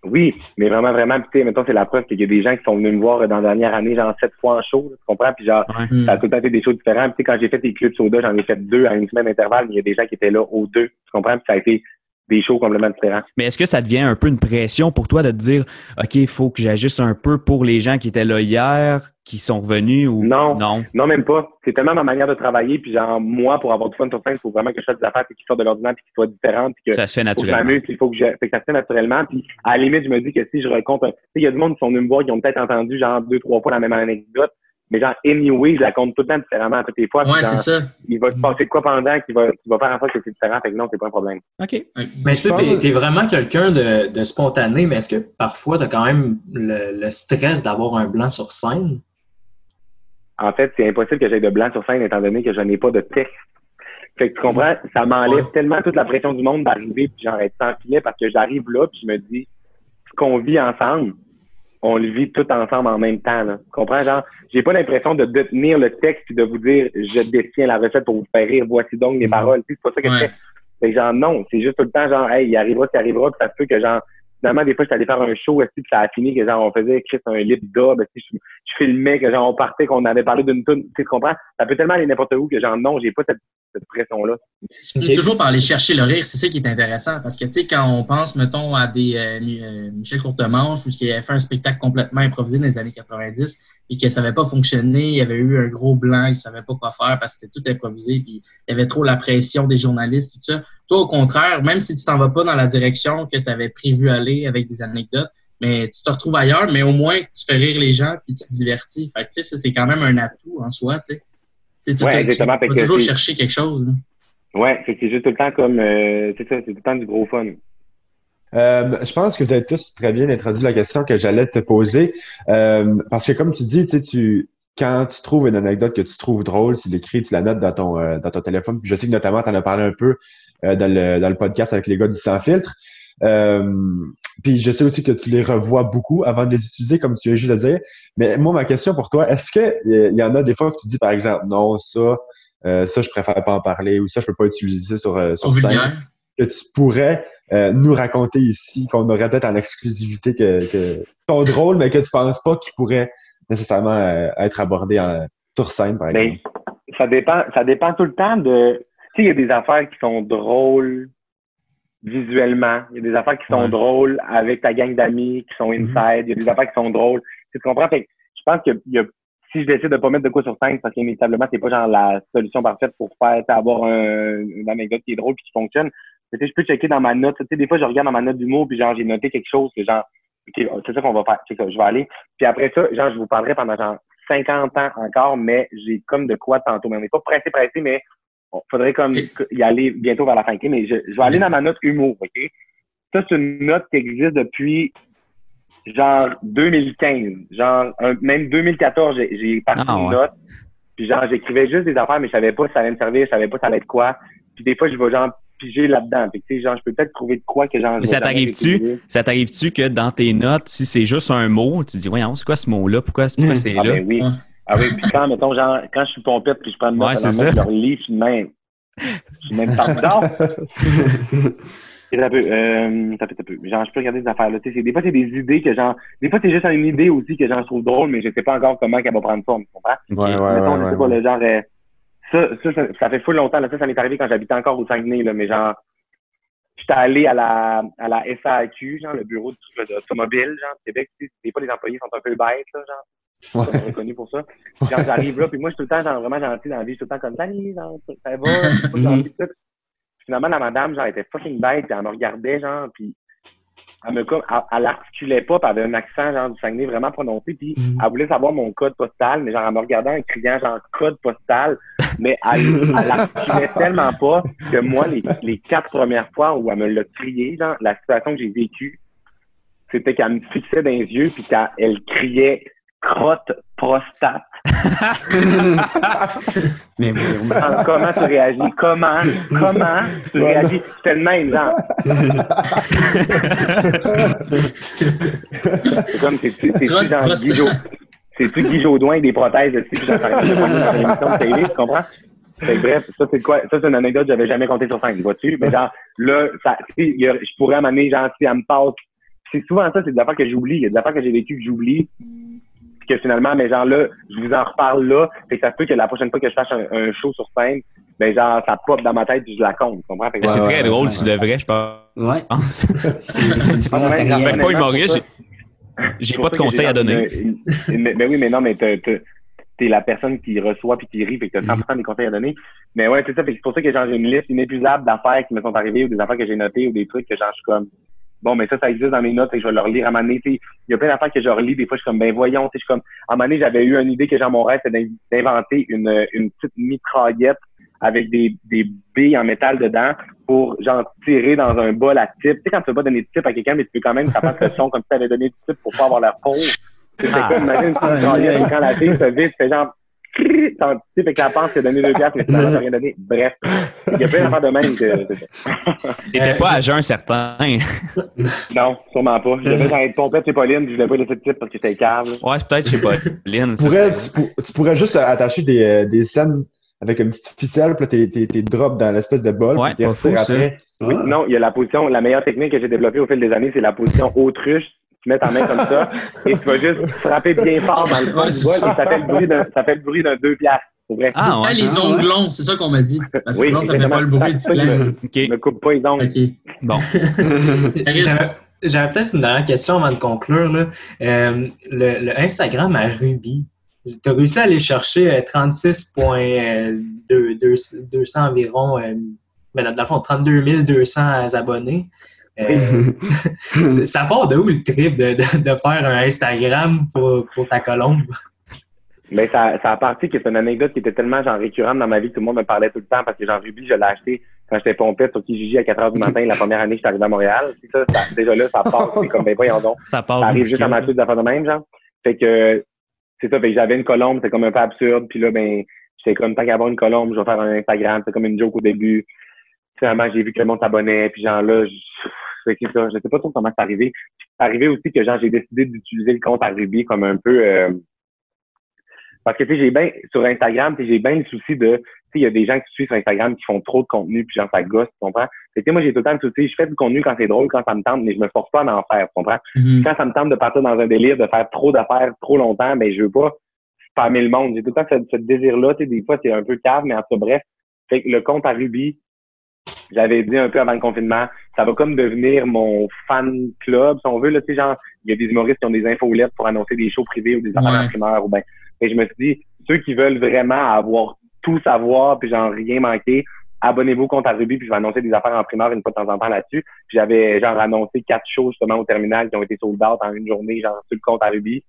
Oui, mais vraiment, vraiment, tu sais, mettons, c'est la preuve qu'il y a des gens qui sont venus me voir dans la dernière année, genre sept fois en show, tu comprends? Puis genre, ça a tout le temps été des choses différentes. Puis tu sais, quand j'ai fait les clubs soda, j'en ai fait deux à une semaine d'intervalle, mais il y a des gens qui étaient là aux deux, tu comprends? Puis ça a été des shows complètement différents. Mais est-ce que ça devient un peu une pression pour toi de te dire, OK, il faut que j'agisse un peu pour les gens qui étaient là hier, qui sont revenus ou non? Non, non même pas. C'est tellement ma manière de travailler. Puis genre, moi, pour avoir du fun sur scène, il faut vraiment que je fasse des affaires qui sortent de l'ordinaire puis qui soient différentes. Puis que ça se fait naturellement. il faut que, je, que ça se fait naturellement. Puis à la limite, je me dis que si je raconte, tu sais, il y a du monde qui sont venus me voir, qui ont peut-être entendu genre deux, trois fois la même anecdote. Mais genre, anyway, je la compte tout le temps différemment à toutes les fois. Ouais, c'est ça. Il va se passer quoi pendant qui va, qui va faire en sorte que c'est différent. Fait que non, c'est pas un problème. OK. Mais tu sais, t'es, vraiment quelqu'un de, de, spontané, mais est-ce que parfois t'as quand même le, le stress d'avoir un blanc sur scène? En fait, c'est impossible que j'aie de blanc sur scène étant donné que je n'ai pas de texte. Fait que tu comprends, ça m'enlève tellement toute la pression du monde d'arriver puis genre être sans filet parce que j'arrive là puis je me dis ce qu'on vit ensemble, on le vit tout ensemble en même temps. Là. Tu comprends? Genre, j'ai pas l'impression de détenir le texte et de vous dire je détiens la recette pour vous faire rire, voici donc mes paroles. C'est pas ça que je fais. Fait genre non, c'est juste tout le temps genre hey, il arrivera, il arrivera, puis ça se peut que genre finalement, des fois, j'étais allé faire un show puis ça a fini que genre on faisait écrire un lip dub, je, je filmais que genre on partait, qu'on avait parlé d'une tune, tu comprends? Ça peut tellement aller n'importe où que genre non, j'ai pas cette cette pression-là. Toujours par aller chercher le rire, c'est ça qui est intéressant. Parce que, tu sais, quand on pense, mettons, à des euh, euh, Michel Courtemanche, ou qui avait fait un spectacle complètement improvisé dans les années 90, et que ça n'avait pas fonctionné, il y avait eu un gros blanc, il ne savait pas quoi faire parce que c'était tout improvisé, puis il y avait trop la pression des journalistes, tout ça. Toi, au contraire, même si tu t'en vas pas dans la direction que tu avais prévu aller avec des anecdotes, mais tu te retrouves ailleurs, mais au moins, tu fais rire les gens, puis tu te divertis. Fait tu sais, ça, c'est quand même un atout en soi, tu sais. Tout exactement. Tu toujours chercher quelque chose. Oui, c'est juste tout le temps comme. Euh, c'est ça, c'est tout le temps du gros fun. Euh, je pense que vous avez tous très bien introduit la question que j'allais te poser. Euh, parce que comme tu dis, tu, quand tu trouves une anecdote que tu trouves drôle, tu l'écris, tu la notes dans ton, dans ton téléphone. Puis je sais que notamment, tu en as parlé un peu dans, le, dans le podcast avec les gars du Sans Filtre. puis je sais aussi que tu les revois beaucoup avant de les utiliser, comme tu as juste de dire. Mais moi, ma question pour toi, est-ce qu'il y en a des fois que tu dis, par exemple, non, ça, euh, ça, je préfère pas en parler, ou ça, je peux pas utiliser ça sur, euh, sur scène, que tu pourrais euh, nous raconter ici, qu'on aurait peut-être en exclusivité, que, que sont drôles, mais que tu penses pas qu'ils pourraient nécessairement être abordés en, sur scène, par ben, exemple? ça dépend, ça dépend tout le temps de. Tu sais, il y a des affaires qui sont drôles visuellement. Il y a des affaires qui sont drôles avec ta gang d'amis qui sont mm-hmm. inside. Il y a des affaires qui sont drôles. Tu comprends? Fait je pense que y a, si je décide de pas mettre de quoi sur scène, parce qu'inévitablement, c'est pas genre la solution parfaite pour faire avoir un, une anecdote qui est drôle puis qui fonctionne. Je peux checker dans ma note. des fois, je regarde dans ma note d'humour puis genre j'ai noté quelque chose que genre c'est ça qu'on va faire. C'est ça, je vais aller. Puis après ça, genre, je vous parlerai pendant genre 50 ans encore, mais j'ai comme de quoi tantôt. Mais on n'est pas pressé, pressé, mais il faudrait comme y aller bientôt vers la fin. Mais je, je vais aller dans ma note humour, OK? Ça, c'est une note qui existe depuis genre 2015, genre même 2014, j'ai parti ah, une note. Puis genre, j'écrivais juste des affaires, mais je savais pas si ça allait me servir, je savais pas ça allait être quoi. Puis des fois, je vais genre piger là-dedans. Puis tu sais, genre, je peux peut-être trouver de quoi que genre. Mais ça t'arrive-tu, ça t'arrive-tu que dans tes notes, si c'est juste un mot, tu dis, voyons, c'est quoi ce mot-là? Pourquoi, pourquoi c'est ah, là? Ben oui. Ah oui, puis quand, mettons, genre, quand je suis pompette puis je prends une note, ouais, je leur lis, je suis même. Je suis même pas un peu, euh, ça fait un peu. Genre, je peux regarder des affaires là. des fois, c'est des idées que genre. Des fois, c'est juste une idée aussi que j'en trouve drôle, mais je sais pas encore comment qu'elle va prendre forme. Tu comprends? Ouais, ouais, Mettons, ouais, je sais pas, le genre. Euh, ça, ça, ça, fait fou longtemps. Là, ça, ça m'est arrivé quand j'habitais encore au Saguenay, là, mais genre. J'étais allé à la, à la SAQ, genre, le bureau d'automobile, genre, Québec. Des fois, les employés sont un peu bêtes, là, genre. Ouais. reconnu pour ça. Quand j'arrive là, puis moi, je suis tout le temps genre, vraiment gentil dans la vie, je suis tout le temps comme ça, genre, ça va, finalement, la madame, genre, était fucking bête, puis elle me regardait, genre, puis elle me elle, articulait pas, puis elle avait un accent genre du Saguenay vraiment prononcé, puis mhm. elle voulait savoir mon code postal, mais genre elle me regardait en criant genre code postal, mais elle, elle articulait tellement pas que moi, les, les quatre premières fois où elle me l'a crié, genre, la situation que j'ai vécue, c'était qu'elle me fixait dans les yeux, puis qu'elle criait crotte prostate. mais comment tu réagis? Comment? Comment tu réagis? C'était le même, genre. c'est comme, c'est-tu Guy C'est-tu Guy Jodoin des prothèses aussi, puis j'en parlais dans l'émission de télé, tu comprends? bref, ça c'est quoi? Ça c'est une anecdote que j'avais jamais compté sur scène, vois-tu? Mais genre, là, ça, je pourrais m'amener, genre, si elle me passe. C'est souvent ça, c'est des affaires que j'oublie. Il y a des affaires que j'ai vécues que j'oublie que finalement, mais genre là, je vous en reparle là, et ça se peut que la prochaine fois que je fasse un, show sur scène, ben genre, ça pop dans ma tête et je la compte, tu comprends? c'est très drôle, tu devrais, je pense. Ouais. Avec pas humoriste, j'ai pas de conseils à donner. mais, oui, mais non, mais t'es la personne qui reçoit puis qui rit, fait que t'as 100% des conseils à donner. Mais ouais, c'est ça, c'est pour ça que j'ai une liste inépuisable d'affaires qui me sont arrivées ou des affaires que j'ai notées ou des trucs que genre, je suis comme, bon, mais ça, ça existe dans mes notes et je vais leur lire à un moment donné. Il y a plein d'affaires que je relis. Des fois, je suis comme, ben voyons, je suis comme, à un moment donné, j'avais eu une idée que genre mon rêve, c'était d'inventer une, une petite mitraillette avec des, des billes en métal dedans pour genre tirer dans un bol à type. Tu sais, quand tu veux pas donner de type à quelqu'un, mais tu peux quand même faire le son comme si tu avais donné du type pour pas avoir. C'est comme, imagine petite mitraillette, quand la fille se vide, c'est genre tu sais, fait que la pense que donné deux piastres, mais finalement, rien donné. Bref. Il y a plein d'affaires de même que. T'étais pas à jeun certain. non, sûrement pas. Je devais être pompette chez Pauline, je voulais pas laisser de type parce que j'étais câble. Ouais, peut-être chez Pauline. tu, pourrais, tu, pourrais juste attacher des, euh, des scènes avec une petite ficelle, puis t'es, t'es, t'es drop dans l'espèce de bol, ouais, puis t'es après. Oui, non, il y a la position, la meilleure technique que j'ai développée au fil des années, c'est la position autruche tu mets ta main comme ça et tu vas juste frapper bien fort dans le fond du bol et ça fait le bruit d'un, ça fait le bruit d'un deux piastres. Vrai. Ah, ouais. les ah, onglons, c'est ça qu'on m'a dit. Parce que sinon, ça fait pas le bruit du clan. Okay. Ne coupe pas les ongles. Bon. J'avais peut-être une dernière question avant de conclure. Là. Euh, le, le, Instagram à Ruby, tu as réussi à aller chercher 36,200 euh, environ, euh, mais dans le fond, 32 200 abonnés. Euh, ça part de où le trip de, de, faire un Instagram pour, pour ta colombe? Mais ça, ça a parti que c'est une anecdote qui était tellement genre récurrente dans ma vie, tout le monde me parlait tout le temps parce que Jean Ruby, je l'ai acheté quand j'étais pompette sur Kijiji à 4 heures du matin la première année que je suis arrivé à Montréal. Ça, ça, déjà là, ça part. C'est comme ben voyons donc. Ça part. Ça arrive juste à ma suite d'affaires de même, genre. Fait que c'est ça, fait que j'avais une colombe, c'est comme un peu absurde, puis là, ben, j'étais comme tant qu'avoir une colombe, je vais faire un Instagram, c'est comme une joke au début. Finalement, j'ai vu que le monde s'abonnait, puis genre là, je, ça, je sais pas trop comment c'est arrivé. C'est arrivé aussi que genre j'ai décidé d'utiliser le compte à Ruby comme un peu euh, parce que, tu sais, j'ai bien, sur Instagram, j'ai bien le souci de, tu sais, il y a des gens qui suivent sur Instagram qui font trop de contenu, puis genre, ça gosse, tu comprends? Tu sais, moi, j'ai tout le temps le souci, je fais du contenu quand c'est drôle, quand ça me tente, mais je me force pas à en faire, tu comprends? Mm-hmm. Quand ça me tente de partir dans un délire, de faire trop d'affaires trop longtemps, mais ben, je veux pas spammer le monde. J'ai tout le temps ce, désir-là, tu sais, des fois, c'est un peu cave, mais en tout bref. Fait que le compte à Ruby, j'avais dit un peu avant le confinement, ça va comme devenir mon fan club, si on veut, là, tu sais, genre, il y a des humoristes qui ont des infolettes pour annoncer des shows privés ou des affaires ouais. ou ben, et je me suis dit, ceux qui veulent vraiment avoir tout savoir, puis genre rien manquer, abonnez-vous au compte à Ruby, puis je vais annoncer des affaires en primaire une fois de temps en temps là-dessus. Puis j'avais genre annoncé quatre choses justement au terminal qui ont été sold out en une journée, genre sur le compte à Ruby.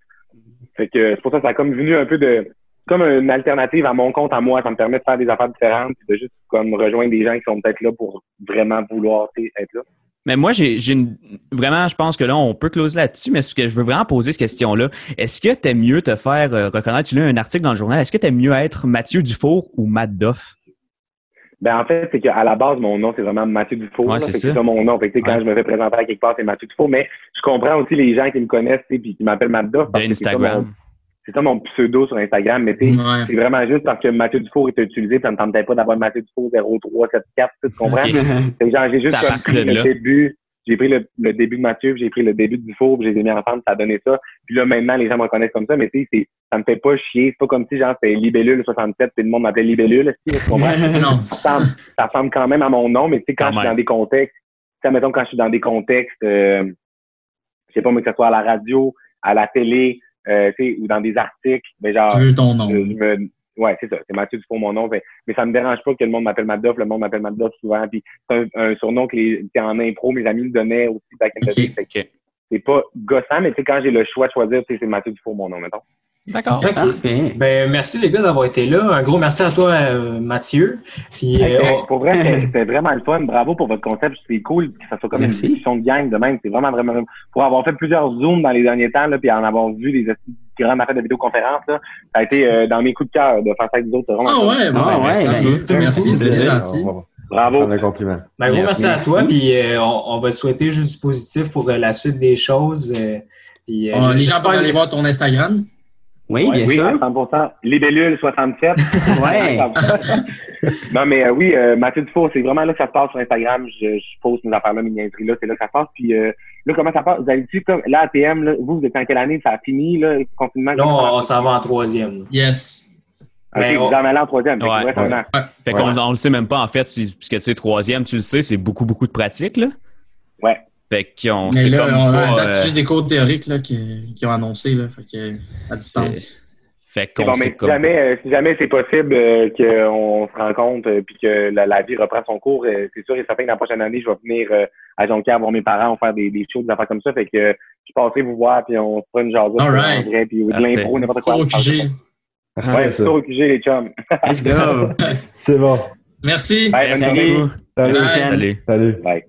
Fait que c'est pour ça que ça a comme venu un peu de comme une alternative à mon compte à moi. Ça me permet de faire des affaires différentes, puis de juste comme rejoindre des gens qui sont peut-être là pour vraiment vouloir être là. Mais moi, j'ai une... vraiment, je pense que là, on peut closer là-dessus, mais ce que je veux vraiment poser cette question-là, est-ce que tu aimes mieux te faire euh, reconnaître, tu lis un article dans le journal, est-ce que tu aimes mieux être Mathieu Dufour ou Matt Doff? Ben, en fait, c'est qu'à la base, mon nom, c'est vraiment Mathieu Dufour. c'est ça. mon nom. Fait quand je me fais présenter à quelque part, c'est Mathieu Dufour. Mais je comprends aussi les gens qui me connaissent et qui m'appellent Matt Doff. Instagram c'est ça mon pseudo sur Instagram, mais c'est vraiment juste parce que Mathieu Dufour était utilisé, ça ne me tentait pas d'avoir Mathieu Dufour 0374, tu comprends? genre, j'ai juste comme pris le début, j'ai pris le, début de Mathieu, j'ai pris le début de Dufour, j'ai mis ensemble, ça a donné ça. Puis là, maintenant, les gens me reconnaissent comme ça, mais tu sais, ça me fait pas chier. C'est pas comme si, genre, c'était Libellule 67, puis le monde m'appelait Libellule, tu comprends? ça, ça ressemble quand même à mon nom, mais tu sais, quand, je suis dans des contextes, tu mettons, quand je suis dans des contextes, euh, je sais pas, mais que ce soit à la radio, à la télé, euh, ou dans des articles, mais genre, ton nom. Je, me, ouais, c'est ça. C'est Mathieu Dufour, mon nom. mais ça me dérange pas que le monde m'appelle Madoff. Le monde m'appelle Madoff souvent. Puis c'est un, surnom que les, en impro, mes amis me donnaient aussi back in the day. C'est pas gossant, mais tu sais, quand j'ai le choix de choisir, c'est Mathieu Dufour, mon nom, mettons. D'accord. Ben, merci les gars d'avoir été là. Un gros merci à toi, euh, Mathieu. Puis, euh, Pour vrai, c'était vraiment le fun. Bravo pour votre concept. C'est cool que ça soit comme une discussion de gang de même. C'est vraiment, vraiment, pour avoir fait plusieurs zooms dans les derniers temps, là, puis en avoir vu des grandes affaires de vidéoconférence, là, ça a été euh, dans mes coups de cœur de faire ça avec vous autres. Ah ouais, ah ouais, ben, merci, c'est gentil. Bravo. Un compliment. Ben, gros merci, à toi. Puis on, va souhaiter juste du positif pour la suite des choses. puis, les gens peuvent aller voir ton Instagram. Oui, bien sûr. Oui, 100%. Libellule 67. ouais. non, mais euh, oui, euh, Mathieu Dufour, c'est vraiment là que ça se passe sur Instagram. Je, je poste mes affaires-là, mes niaiseries-là, c'est là que ça se passe. Puis euh, là, comment ça passe? Vous avez dit, comme, là, ATM, là, vous, vous êtes en quelle année? Ça a fini, là, le confinement? Non, on s'en va en troisième. Yes. OK, ben, vous en allez en troisième. Ouais, ouais. Fait qu'on on le sait même pas, en fait, puisque tu sais, troisième, tu le sais, c'est beaucoup, beaucoup de pratique, là. Ouais. Fait qu'on sait comme pas... C'est juste des cours théoriques là, qui, qui ont annoncé, là, fait que, à distance. Fait qu'on bon, mais si, jamais, euh, si jamais c'est possible euh, qu'on se rencontre et euh, puis que la, vie reprend son cours, c'est sûr et certain que la prochaine année, je vais venir à Jonquière voir mes parents, faire des, des shows, des affaires comme ça. Fait que je passerai vous voir puis on se fera une jasette right. puis de l'impro, n'importe quoi. Au QG. Ouais, c'est au QG, les chums. Let's go. c'est bon. Merci. Bye, Merci. Salut. Salut. Salut. Bye.